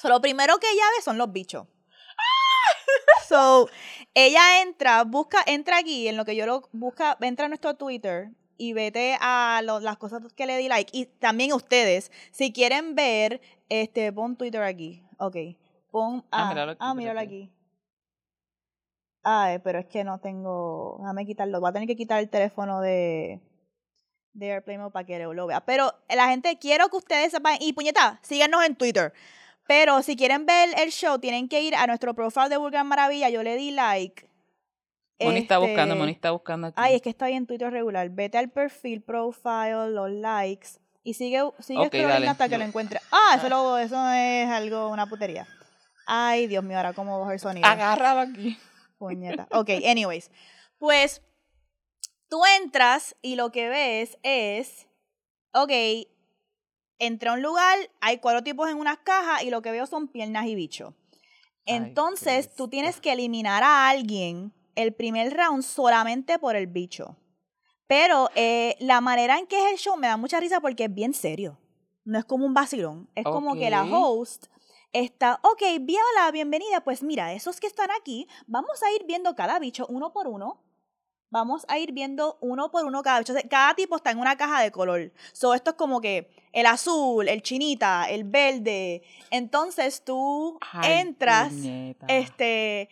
So, lo primero que ella ve son los bichos. *laughs* So, ella entra, busca, entra aquí, en lo que yo lo busca, entra a nuestro Twitter y vete a lo- las cosas que le di like. Y también ustedes, si quieren ver, este, pon Twitter aquí. Ok. Pon, Ah, ah, míralo aquí, ah, míralo aquí. Ay, pero es que no tengo. Déjame quitarlo. Voy a tener que quitar el teléfono de, de Airplane Mode para que lo vea. Pero la gente, quiero que ustedes sepan. Y puñeta, síganos en Twitter. Pero si quieren ver el show, tienen que ir a nuestro profile de Vulgar Maravilla. Yo le di like. Moni está buscando, Este, Moni está buscando aquí. Ay, es que está ahí en Twitter regular. Vete al perfil, profile, los likes. Y sigue, sigue Ok, scrolling dale. hasta que lo encuentres. Ah, eso, lo- eso es algo, una putería. Ay, Dios mío, ahora cómo bajo el sonido. Agarraba aquí. Puñeta. Ok, anyways. Pues tú entras y lo que ves es, ok, entré a un lugar, hay cuatro tipos en unas cajas y lo que veo son piernas y bichos. Ay, Entonces tú tienes que eliminar a alguien el primer round solamente por el bicho. Pero eh, la manera en que es el show me da mucha risa porque es bien serio. No es como un vacilón. Es como que la host está, ok, hola, bienvenida. Pues mira, esos que están aquí, vamos a ir viendo cada bicho uno por uno. Vamos a ir viendo uno por uno cada bicho. Cada tipo está en una caja de color. So, esto es como que el azul, el chinita, el verde. Entonces tú Ay, entras puñeta. este,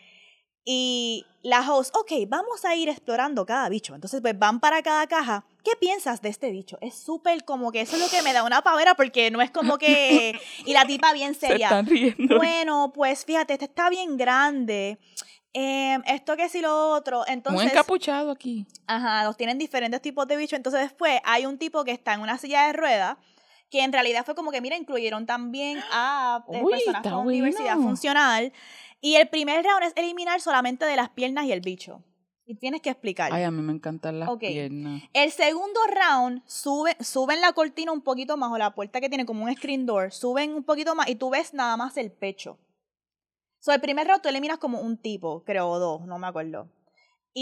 y la host, ok, vamos a ir explorando cada bicho. Entonces, pues van para cada caja. ¿Qué piensas de este bicho? Es súper como que eso es lo que me da una pavera porque no es como que. *laughs* Y la tipa bien Se seria. están riendo. Bueno, pues fíjate, este está bien grande. Em, esto que sí lo otro. Muy Entonces. encapuchado aquí. Ajá, los tienen diferentes tipos de bichos. Entonces después hay un tipo que está en una silla de ruedas, que en realidad fue como que, mira, incluyeron también a eh, Uy, personas con diversidad bueno. funcional. Y el primer round es eliminar solamente de las piernas y el bicho. Y tienes que explicar. Ay, a mí me encantan las piernas. El segundo round, sube, suben la cortina un poquito más, o la puerta que tiene como un screen door, suben un poquito más y tú ves nada más el pecho. So, el primer round tú eliminas como un tipo, creo, o dos, no me acuerdo.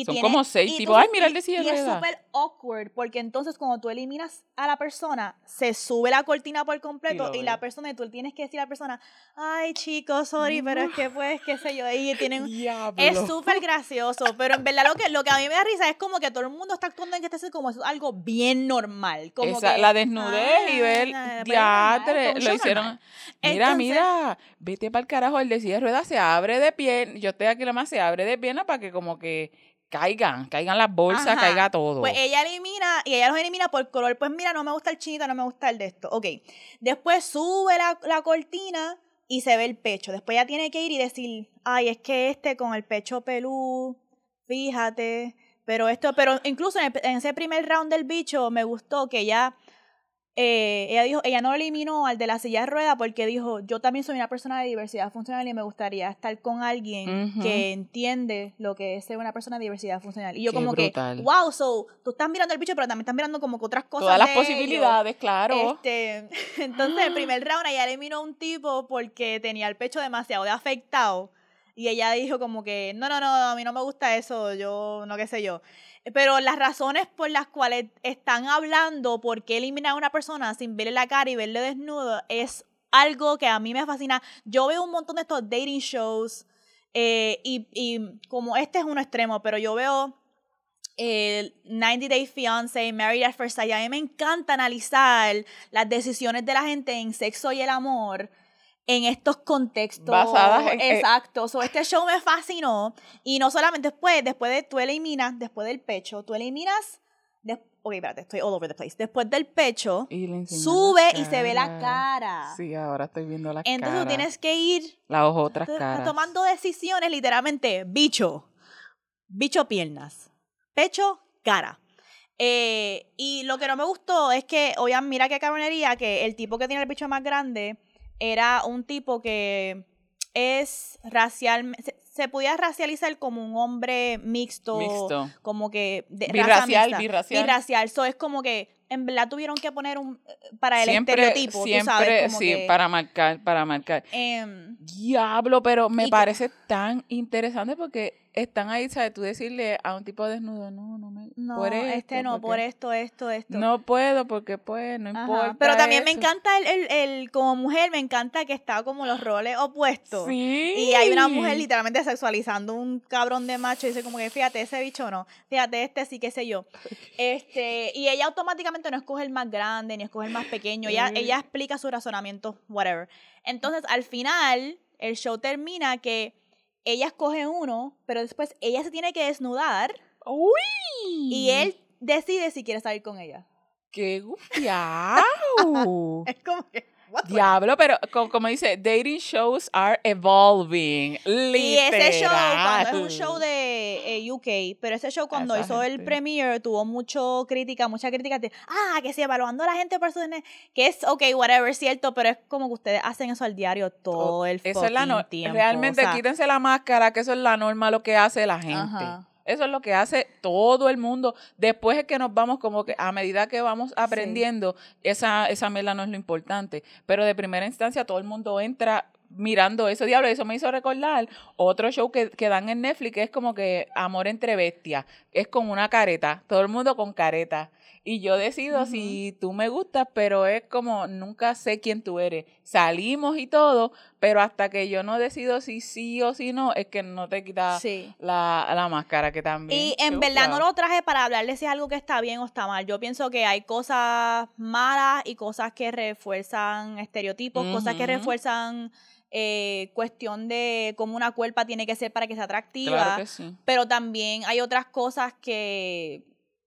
Y Son tiene- como seis y tipos. Ay, mira el de silla de Y es súper awkward, porque entonces cuando tú eliminas a la persona, se sube la cortina por completo Y y, la persona, y tú tienes que decir a la persona, ay chicos, sorry, pero es que pues, qué sé yo, y tienen... Diablo. Es súper gracioso, pero en verdad lo que, lo que a mí me da risa es como que todo el mundo está actuando en que este es como es algo bien normal. Como Esa- que, la desnudez y ah, ver pues, diatre, un lo hicieron. normal. Mira, Entonces- mira, vete para el carajo, el de silla de ruedas se abre de pierna. Yo estoy aquí la más se abre de pierna para que como que caigan, caigan las bolsas, Ajá. caiga todo. Pues ella elimina, y ella los elimina por color. Pues mira, no me gusta el chinita, no me gusta el de esto. Ok. Después sube la, la cortina y se ve el pecho. Después ella tiene que ir y decir, ay, es que este con el pecho pelú, fíjate. Pero esto, pero incluso en, el- en ese primer round del bicho me gustó que ella, eh, ella dijo, ella no eliminó al de la silla de rueda porque dijo, yo también soy una persona de diversidad funcional y me gustaría estar con alguien que entiende lo que es ser una persona de diversidad funcional. Y yo Qué como brutal. que, wow, so, tú estás mirando el bicho, pero también estás mirando como que otras cosas. Todas las posibilidades, claro. Este, *laughs* entonces, el primer *gasps* round ella eliminó a un tipo porque tenía el pecho demasiado de afectado. Y ella dijo como que, no, no, no, a mí no me gusta eso, yo, no qué sé yo. Pero las razones por las cuales están hablando por qué eliminar a una persona sin verle la cara y verle desnudo es algo que a mí me fascina. Yo veo un montón de estos dating shows eh, y, y como este es uno extremo, pero yo veo el 90 Day Fiancé, Married at First Sight. A mí me encanta analizar las decisiones de la gente en sexo y el amor en estos contextos. Basadas en- eh, Exacto. So, este show me fascinó. Y no solamente después, después de, tú eliminas, después del pecho, tú eliminas, des- ok, espérate, estoy all over the place. Después del pecho, Y sube y se ve la cara. Sí, ahora estoy viendo la Entonces cara. tú tienes que ir Las otras caras. Tomando decisiones literalmente, bicho, bicho piernas, pecho, cara. Eh, y lo que no me gustó es que, oigan, mira qué cabronería, que el tipo que tiene el bicho más grande era un tipo que es racial, se, se podía racializar como un hombre mixto, Mixto. como que de, raza Birracial, mixta. birracial. birracial. So, es como que en verdad tuvieron que poner un para el siempre, estereotipo, siempre, tú sabes, como sí, que, para marcar, para marcar. em, Diablo, pero me que- parece tan interesante porque están ahí, ¿sabes? Tú decirle a un tipo desnudo, no, no me. No, por este no, por esto, esto, esto. No puedo porque pues, no Ajá, importa. Pero también me encanta el, el, el- como mujer, me encanta que está como los roles opuestos. Sí. Y hay una mujer literalmente sexualizando un cabrón de macho y dice como que fíjate, ese bicho no, fíjate, este sí, qué sé yo. Este, y ella automáticamente no escoge el más grande ni escoge el más pequeño, ella, Mm. ella explica su razonamiento, whatever. Entonces, al final, el show termina que ella escoge uno, pero después ella se tiene que desnudar Uy. y él decide si quiere salir con ella. ¡Qué gufiao! *laughs* Es como que, what Diablo, pero co- como dice, dating shows are evolving. Y ese show, cuando es un literal. show de eh, UK, pero ese show cuando esa hizo el gente. premiere tuvo mucho crítica, mucha crítica de, ah, que sí, evaluando a la gente por su DNA", que es, ok, whatever, cierto, pero es como que ustedes hacen eso al diario todo el Eso es la no- tiempo. Realmente o sea, quítense la máscara, que eso es la norma lo que hace la gente. Ajá. Eso es lo que hace todo el mundo. Después es que nos vamos como que a medida que vamos aprendiendo, esa, esa mierda no es lo importante. Pero de primera instancia todo el mundo entra mirando eso. Diablo, eso me hizo recordar otro show que, que dan en Netflix, que es como que Amor entre Bestias. Es con una careta, todo el mundo con careta. Y yo decido si tú me gustas, pero es como nunca sé quién tú eres. Salimos y todo, pero hasta que yo no decido si sí o si no, es que no te quita Sí. la, la máscara que también. Y en verdad no lo traje para hablarles si es algo que está bien o está mal. Yo pienso que hay cosas malas y cosas que refuerzan estereotipos, cosas que refuerzan eh, cuestión de cómo una cuerpa tiene que ser para que sea atractiva. Claro que sí. Pero también hay otras cosas que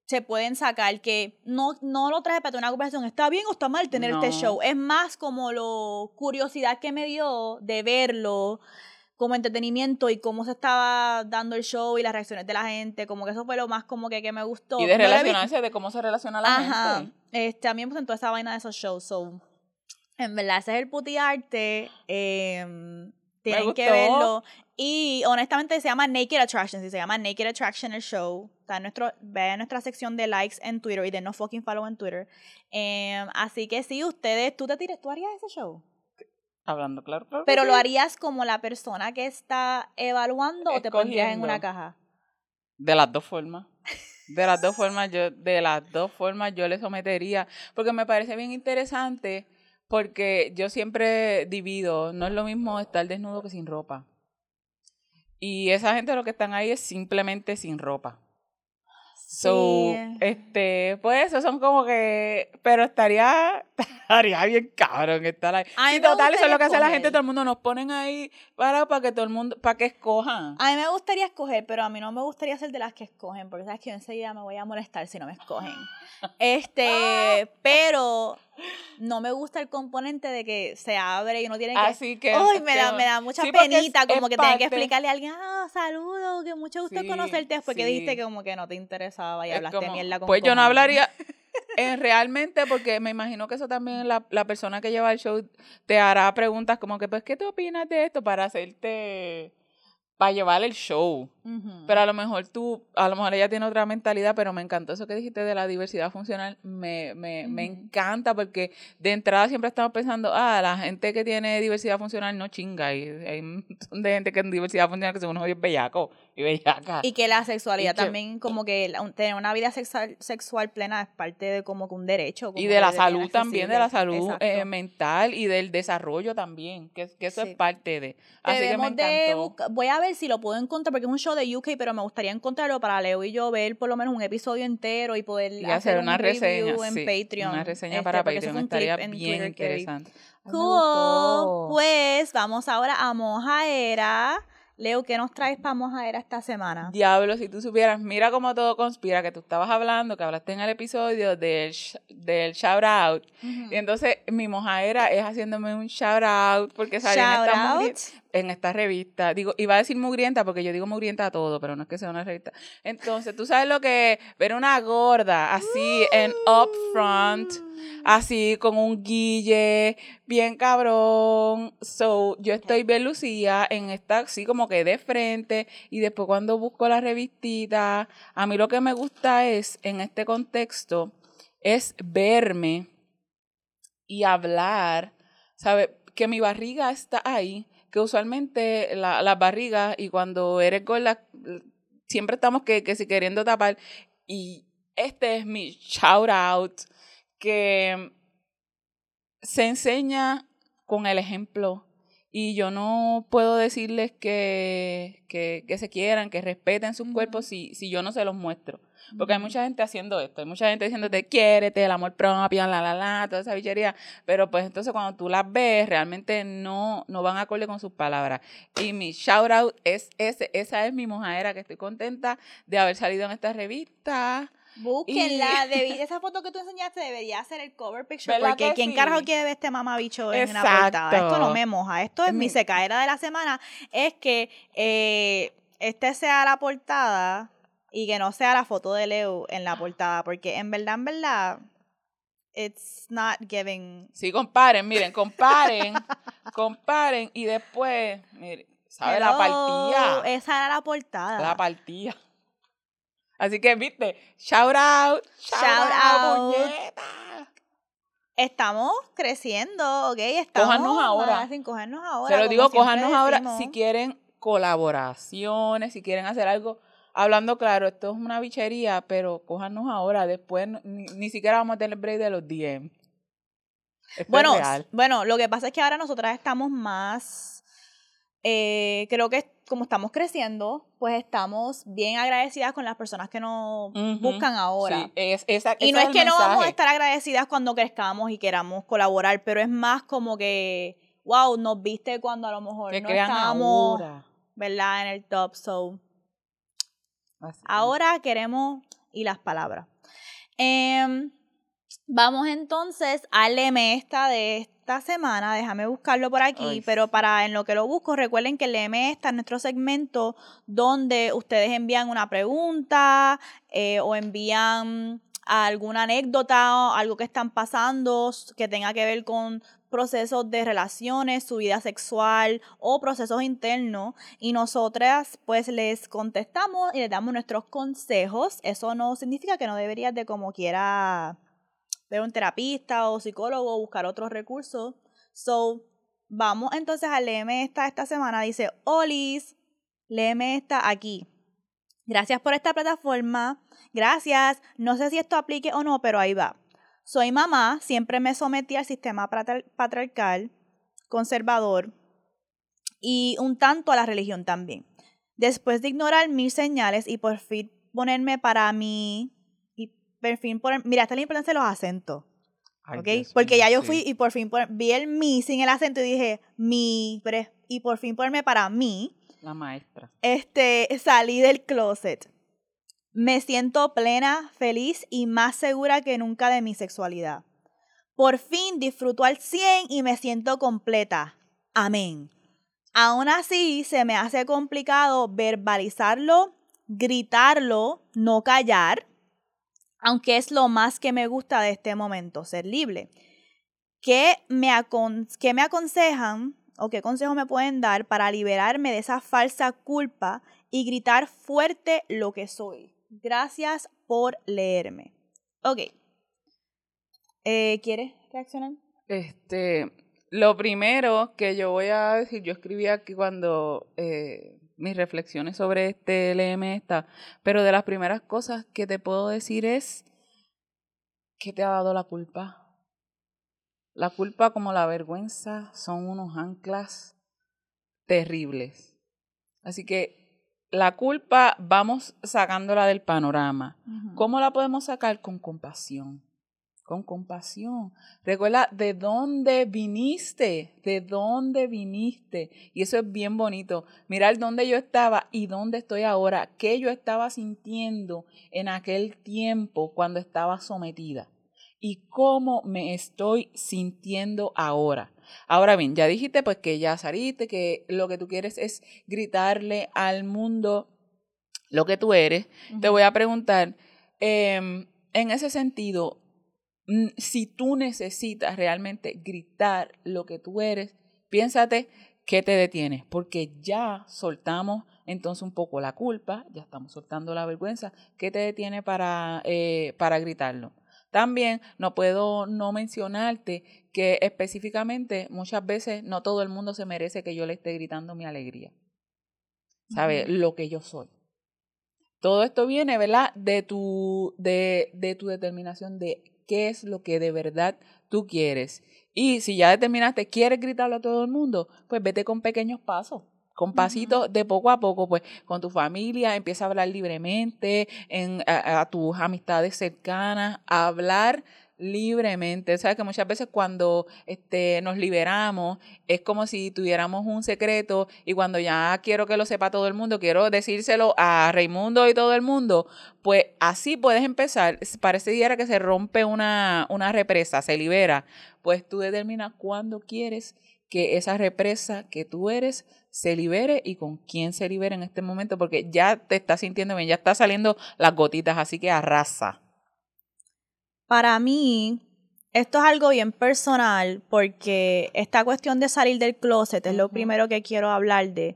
se pueden sacar que no, no lo traje para tener una conversación. ¿Está bien o está mal tener este show? Es más como lo curiosidad que me dio de verlo como entretenimiento y cómo se estaba dando el show y las reacciones de la gente, como que eso fue lo más como que, que me gustó. Y de No relacionarse, de cómo se relaciona la Ajá. gente. Este, a mí me presentó esa vaina de esos shows. So, en verdad, ese es el puti arte. em, tienen que verlo. Y honestamente se llama Naked Attraction. Si se llama Naked Attraction el show. Está en nuestro, ve nuestra sección de likes en Twitter y de no fucking follow en Twitter. Em, así que sí, ustedes, tú te tires, tú harías ese show. Hablando, claro, claro. Pero lo harías como la persona que está evaluando o te pondrías en una caja. De las dos formas. De las dos formas, yo, de las dos formas yo le sometería. Porque me parece bien interesante. Porque yo siempre divido, no es lo mismo estar desnudo que sin ropa. Y esa gente lo que están ahí es simplemente sin ropa. So, Sí. este, pues eso son como que, pero estaría, *laughs* estaría bien cabrón estar ahí. A mí Sí, total, eso es lo que hace la gente, todo el mundo nos ponen ahí para, para que todo el mundo, para que escojan. A mí me gustaría escoger, pero a mí no me gustaría ser de las que escogen, porque sabes que yo enseguida me voy a molestar si no me escogen. Este, *laughs* pero no me gusta el componente de que se abre y uno tiene que. Así que. Ay, me da, me da mucha sí, porque es- penita, como es que tener que explicarle a alguien, ah, saludo, que mucho gusto Sí, conocerte, después que sí. dijiste que como que no te interesaba y es hablaste como- mierda con Pues yo no hablaría. Eh, realmente, porque me imagino que eso también la, la persona que lleva el show te hará preguntas como que, pues, ¿qué te opinas de esto? Para hacerte. Para llevar el show. Pero a lo mejor tú, a lo mejor ella tiene otra mentalidad, pero me encantó eso que dijiste de la diversidad funcional. Me, me, me encanta porque de entrada siempre estamos pensando, ah, la gente que tiene diversidad funcional no chinga. Y hay un montón de gente que en diversidad funcional que son unos bellacos y. Y que la sexualidad Y que- también, como que la- un- tener una vida sexual, sexual plena es parte de como que un derecho. como Y de la salud también, de la salud eh, mental y del desarrollo también, que, que eso Sí. es parte de. Así que me de encantó. voy a ver si lo puedo encontrar, porque es un show de UK, pero me gustaría encontrarlo para Leo y yo ver por lo menos un episodio entero y poder hacer, una reseña en Patreon. Una reseña este, para Patreon estaría bien interesante. Cool. Pues vamos ahora a Mojaera. Leo, ¿qué nos traes para Mojaera esta semana? Diablo, si tú supieras, mira cómo todo conspira, que tú estabas hablando, que hablaste en el episodio del, del shout out. Y entonces mi Mojaera es haciéndome un shout out porque salió en esta, en esta revista. Digo, iba a decir mugrienta porque yo digo mugrienta a todo, pero no es que sea una revista. Entonces, tú sabes lo que ver una gorda así en up front así con un guille, bien cabrón. So, yo estoy bien lucía en esta, así como que de frente, y después cuando busco la revistita, a mí lo que me gusta es, en este contexto, es verme y hablar, ¿sabe? Que mi barriga está ahí, que usualmente la, las barrigas y cuando eres gorda, siempre estamos que, que si queriendo tapar, y este es mi shout out que se enseña con el ejemplo y yo no puedo decirles que, que, que se quieran, que respeten sus cuerpos si, si yo no se los muestro. Porque hay mucha gente haciendo esto, hay mucha gente diciéndote, quiérete, el amor propio, la, la, la, toda esa bichería. Pero pues entonces cuando tú las ves, realmente no, no van acorde con sus palabras. Y mi shout out es ese, esa es mi mojadera, que estoy contenta de haber salido en esta revista. Búsquenla, *laughs* esa foto que tú enseñaste debería ser el cover picture, porque ¿quién carajo quiere ver este mamabicho en una portada? Esto no me moja, esto es, mi secaera de la semana, es que eh, este sea la portada y que no sea la foto de Leo en la portada, porque en verdad, en verdad, it's not giving... Sí, comparen, miren, comparen, *laughs* comparen y después, miren, ¿sabe la partida? Esa era la portada. La partida. Así que, viste, shout out, shout, out, Estamos creciendo, ¿ok? Estamos cójanos ahora. Sin cogernos ahora. Pero digo, cójanos ahora si quieren colaboraciones, si quieren hacer algo. Hablando claro, esto es una bichería, pero cójanos ahora. Después ni, siquiera vamos a tener break de los DM. bueno, bueno, lo que pasa es que ahora nosotras estamos más. Eh, creo que como estamos creciendo, pues estamos bien agradecidas con las personas que nos buscan ahora. Sí, es, y no es, que no vamos a estar agradecidas cuando crezcamos y queramos colaborar, pero es más como que, wow, nos viste cuando a lo mejor no estábamos, ¿verdad? En el top, so. ahora queremos, y las palabras. Em, vamos entonces al lema esta de esta semana, déjame buscarlo por aquí, pero para en lo que lo busco, recuerden que el LM está en nuestro segmento donde ustedes envían una pregunta eh, o envían alguna anécdota, algo que están pasando que tenga que ver con procesos de relaciones, su vida sexual o procesos internos y nosotras pues les contestamos y les damos nuestros consejos. Eso no significa que no deberías de como quiera ver un terapista o psicólogo buscar otros recursos. So, vamos entonces a leerme esta esta semana. Dice, Olis, léeme esta aquí. Gracias por esta plataforma. Gracias. No sé si esto aplique o no, pero ahí va. Soy mamá, siempre me sometí al sistema patriarcal, conservador y un tanto a la religión también. Después de ignorar mis señales y por fin ponerme para mí por fin mira, esta es la importancia de los acentos. Porque ya yo fui y por fin vi el mi sin el acento y dije mi, y por fin ponerme para mí. La maestra. Este, salí del closet. Me siento plena, feliz y más segura que nunca de mi sexualidad. Por fin disfruto al 100 y me siento completa. Amén. Aún así, se me hace complicado verbalizarlo, gritarlo, no callar aunque es lo más que me gusta de este momento, ser libre. ¿Qué me, me aconsejan o qué consejo me pueden dar para liberarme de esa falsa culpa y gritar fuerte lo que soy? Gracias por leerme. Ok. Eh, ¿Quieres reaccionar? Este, lo primero que yo voy a decir, yo escribí aquí cuando eh, mis reflexiones sobre este LM está, pero de las primeras cosas que te puedo decir es ¿qué te ha dado la culpa? La culpa como la vergüenza son unos anclas terribles. Así que la culpa vamos sacándola del panorama. ¿Cómo la podemos sacar? Con compasión. Con compasión. Recuerda de dónde viniste, de dónde viniste. Y eso es bien bonito. Mirar dónde yo estaba y dónde estoy ahora. Qué yo estaba sintiendo en aquel tiempo cuando estaba sometida. Y cómo me estoy sintiendo ahora. Ahora bien, ya dijiste pues que ya saliste, que lo que tú quieres es gritarle al mundo lo que tú eres. Te voy a preguntar, em, en ese sentido, si tú necesitas realmente gritar lo que tú eres, piénsate qué te detiene, porque ya soltamos entonces un poco la culpa, ya estamos soltando la vergüenza, ¿qué te detiene para, eh, para gritarlo? También no puedo no mencionarte que específicamente muchas veces no todo el mundo se merece que yo le esté gritando mi alegría. ¿Sabe? Lo que yo soy. Todo esto viene, ¿verdad? De tu, de, de tu determinación de qué es lo que de verdad tú quieres. Y si ya determinaste, quieres gritarlo a todo el mundo, pues vete con pequeños pasos con pasitos de poco a poco, pues con tu familia, empieza a hablar libremente, en, a, tus amistades cercanas, a hablar libremente. Sabes que muchas veces cuando este, nos liberamos es como si tuviéramos un secreto y cuando ya quiero que lo sepa todo el mundo, quiero decírselo a Raimundo y todo el mundo, pues así puedes empezar. Parece día que se rompe una, una represa, se libera. Pues tú determinas cuándo quieres que esa represa que tú eres se libere y con quién se libere en este momento, porque ya te estás sintiendo bien, ya está saliendo las gotitas, así que arrasa. Para mí, esto es algo bien personal, porque esta cuestión de salir del closet es lo primero que quiero hablar de.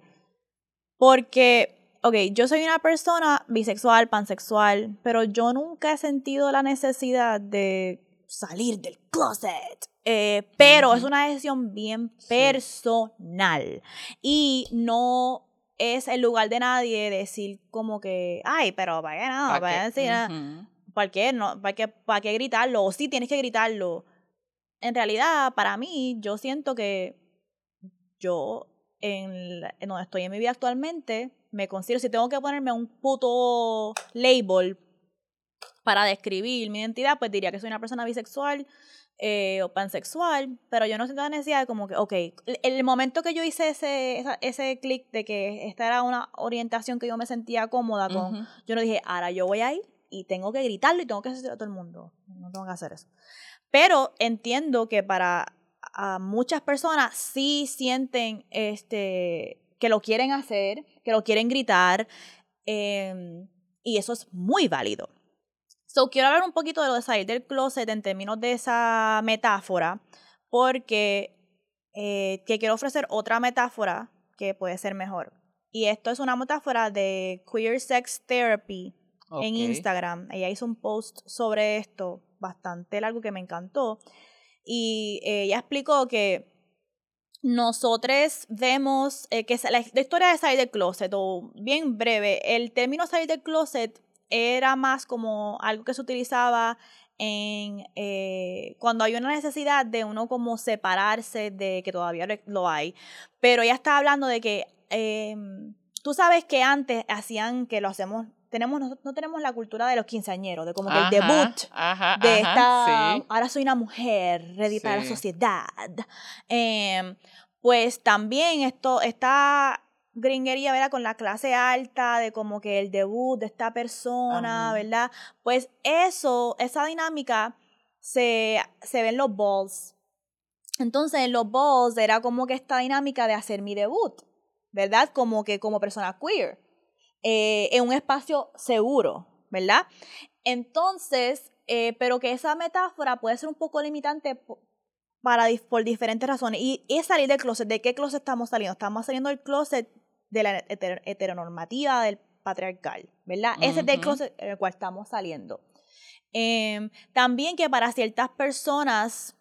Porque, ok, yo soy una persona bisexual, pansexual, pero yo nunca he sentido la necesidad de salir del closet. Eh, pero es una decisión bien personal. Y no es el lugar de nadie decir como que, ay, pero para qué no, para qué decir ¿Para qué? No, ¿para, qué, ¿Para qué gritarlo? O sí tienes que gritarlo. En realidad, para mí, yo siento que yo, en, en donde estoy en mi vida actualmente, me considero, si tengo que ponerme un puto label para describir mi identidad, pues diría que soy una persona bisexual, eh, o pansexual, pero yo no siento la necesidad de como que, ok, el momento que yo hice ese, ese clic de que esta era una orientación que yo me sentía cómoda con, yo no dije, ahora yo voy a ir y tengo que gritarlo y tengo que hacer a todo el mundo. No tengo que hacer eso. Pero entiendo que para muchas personas sí sienten este, que lo quieren hacer, que lo quieren gritar, em, y eso es muy válido. So, quiero hablar un poquito de lo de salir del closet en términos de esa metáfora, porque eh, que quiero ofrecer otra metáfora que puede ser mejor. Y esto es una metáfora de Queer Sex Therapy en Instagram. Ella hizo un post sobre esto bastante largo que me encantó. Y eh, ella explicó que nosotros vemos eh, que la, la, historia de salir del closet, o bien breve, el término salir del closet era más como algo que se utilizaba en eh, cuando hay una necesidad de uno como separarse de que todavía lo hay. Pero ella está hablando de que em, tú sabes que antes hacían que lo hacemos tenemos, no, tenemos la cultura de los quinceañeros, de como que el debut de esta, ahora soy una mujer, ready para la sociedad. Em, pues también esto está gringería, ¿verdad? Con la clase alta, de como que el debut de esta persona, ¿verdad? Pues eso, esa dinámica se, se ve en los balls. Entonces, en los balls era como que esta dinámica de hacer mi debut, ¿verdad? Como que como persona queer, eh, en un espacio seguro, ¿verdad? Entonces, eh, pero que esa metáfora puede ser un poco limitante para, por diferentes razones. Y es salir del closet. ¿De qué closet estamos saliendo? Estamos saliendo del closet de la heteronormativa del patriarcal, ¿verdad? Ese es el closet en el cual estamos saliendo. Em, también que para ciertas personas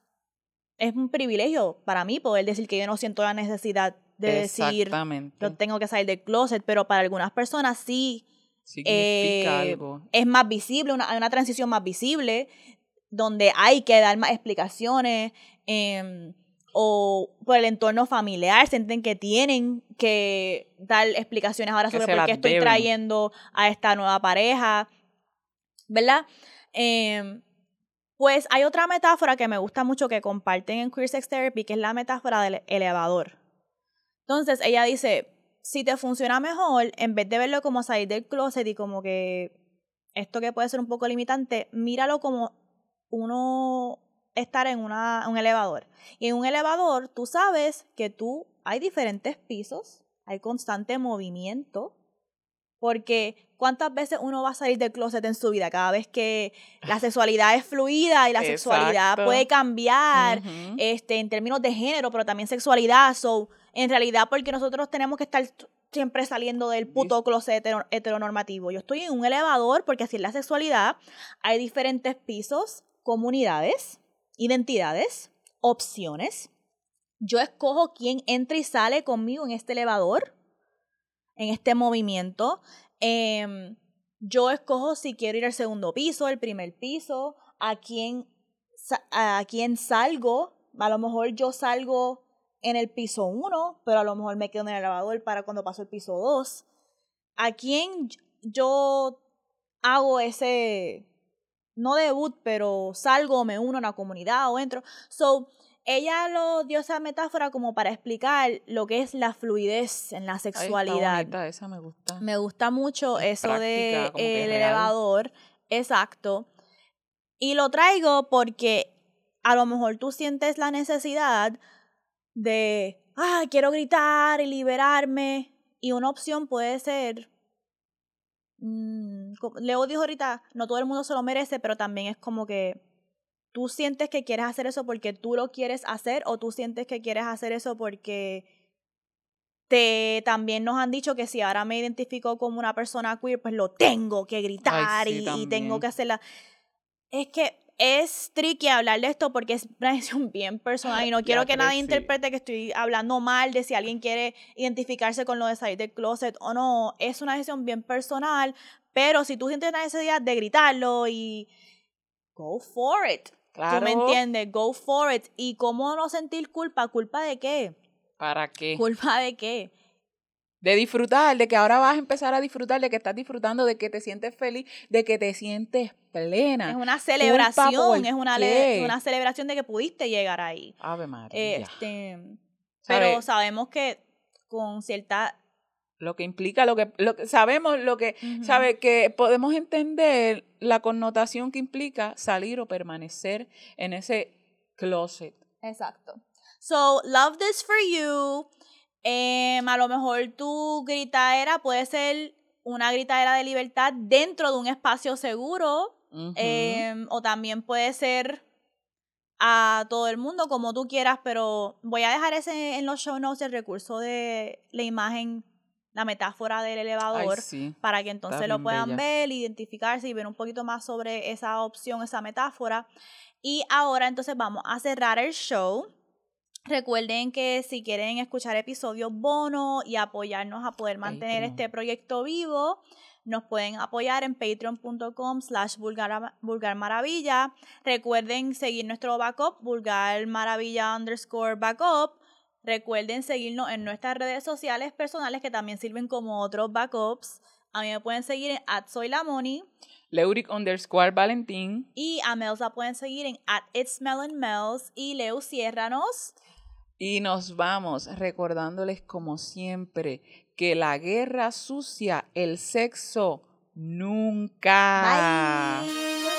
es un privilegio para mí poder decir que yo no siento la necesidad de decir yo tengo que salir del closet, pero para algunas personas sí eh, algo. es más visible, una, hay una transición más visible donde hay que dar más explicaciones. Eh, o por el entorno familiar, sienten que tienen que dar explicaciones ahora sobre por qué estoy trayendo a esta nueva pareja, ¿verdad? Em, pues hay otra metáfora que me gusta mucho que comparten en Queer Sex Therapy, que es la metáfora del elevador. Entonces ella dice, si te funciona mejor, en vez de verlo como salir del closet y como que esto que puede ser un poco limitante, míralo como uno estar en una, un elevador. Y en un elevador tú sabes que tú hay diferentes pisos, hay constante movimiento, porque ¿cuántas veces uno va a salir del closet en su vida? Cada vez que la sexualidad es fluida y la sexualidad puede cambiar este, en términos de género, pero también sexualidad. So, en realidad, porque nosotros tenemos que estar siempre saliendo del puto closet heteronormativo. Yo estoy en un elevador porque así es la sexualidad. Hay diferentes pisos, comunidades, identidades, opciones. Yo escojo quién entra y sale conmigo en este elevador en este movimiento. Em, yo escojo si quiero ir al segundo piso, el primer piso, a quién, a quién salgo. A lo mejor yo salgo en el piso 1, pero a lo mejor me quedo en el elevador para cuando paso el piso 2. ¿A quién yo hago ese, no debut, pero salgo, me uno a una comunidad o entro? So, ella lo dio esa metáfora como para explicar lo que es la fluidez en la sexualidad. esa me gusta. Me gusta mucho eso de el elevador, exacto. Y lo traigo porque a lo mejor tú sientes la necesidad de, ah, quiero gritar y liberarme. Y una opción puede ser, mmm, Leo dijo ahorita, no todo el mundo se lo merece, pero también es como que tú sientes que quieres hacer eso porque tú lo quieres hacer o tú sientes que quieres hacer eso porque te también nos han dicho que si ahora me identifico como una persona queer, pues lo tengo que gritar y, tengo que hacerla. Es que es tricky hablar de esto porque es una decisión bien personal y no *laughs* quiero que nadie interprete que estoy hablando mal de si alguien quiere identificarse con lo de salir del closet o no. Es una decisión bien personal, pero si tú sientes la necesidad de gritarlo y go for it. Claro. ¿Tú me entiendes? Go for it. ¿Y cómo no sentir culpa? ¿Culpa de qué? ¿Para qué? ¿Culpa de qué? De disfrutar, de que ahora vas a empezar a disfrutar, de que estás disfrutando, de que te sientes feliz, de que te sientes plena. Es una celebración, es una, una celebración de que pudiste llegar ahí. Ave María. Este, pero sabemos que con cierta lo que implica, lo que, lo que sabemos, lo que, sabe que podemos entender la connotación que implica salir o permanecer en ese closet. Exacto. So, love this for you. Em, a lo mejor tu gritadera puede ser una gritadera de libertad dentro de un espacio seguro. Em, o también puede ser a todo el mundo como tú quieras, pero voy a dejar ese en los show notes el recurso de la imagen la metáfora del elevador para que entonces lo puedan ver, identificarse y ver un poquito más sobre esa opción, esa metáfora. Y ahora entonces vamos a cerrar el show. Recuerden que si quieren escuchar episodios bono y apoyarnos a poder mantener este proyecto vivo, nos pueden apoyar en patreon.com slash vulgarmaravilla. Recuerden seguir nuestro backup, vulgarmaravilla underscore backup. Recuerden seguirnos en nuestras redes sociales personales que también sirven como otros backups. A mí me pueden seguir en at soylamoni. Leuric underscore Valentín. Y a Melsa pueden seguir en at it's Y Leo, ciérranos. Y nos vamos recordándoles como siempre que la guerra sucia, el sexo, nunca. Bye.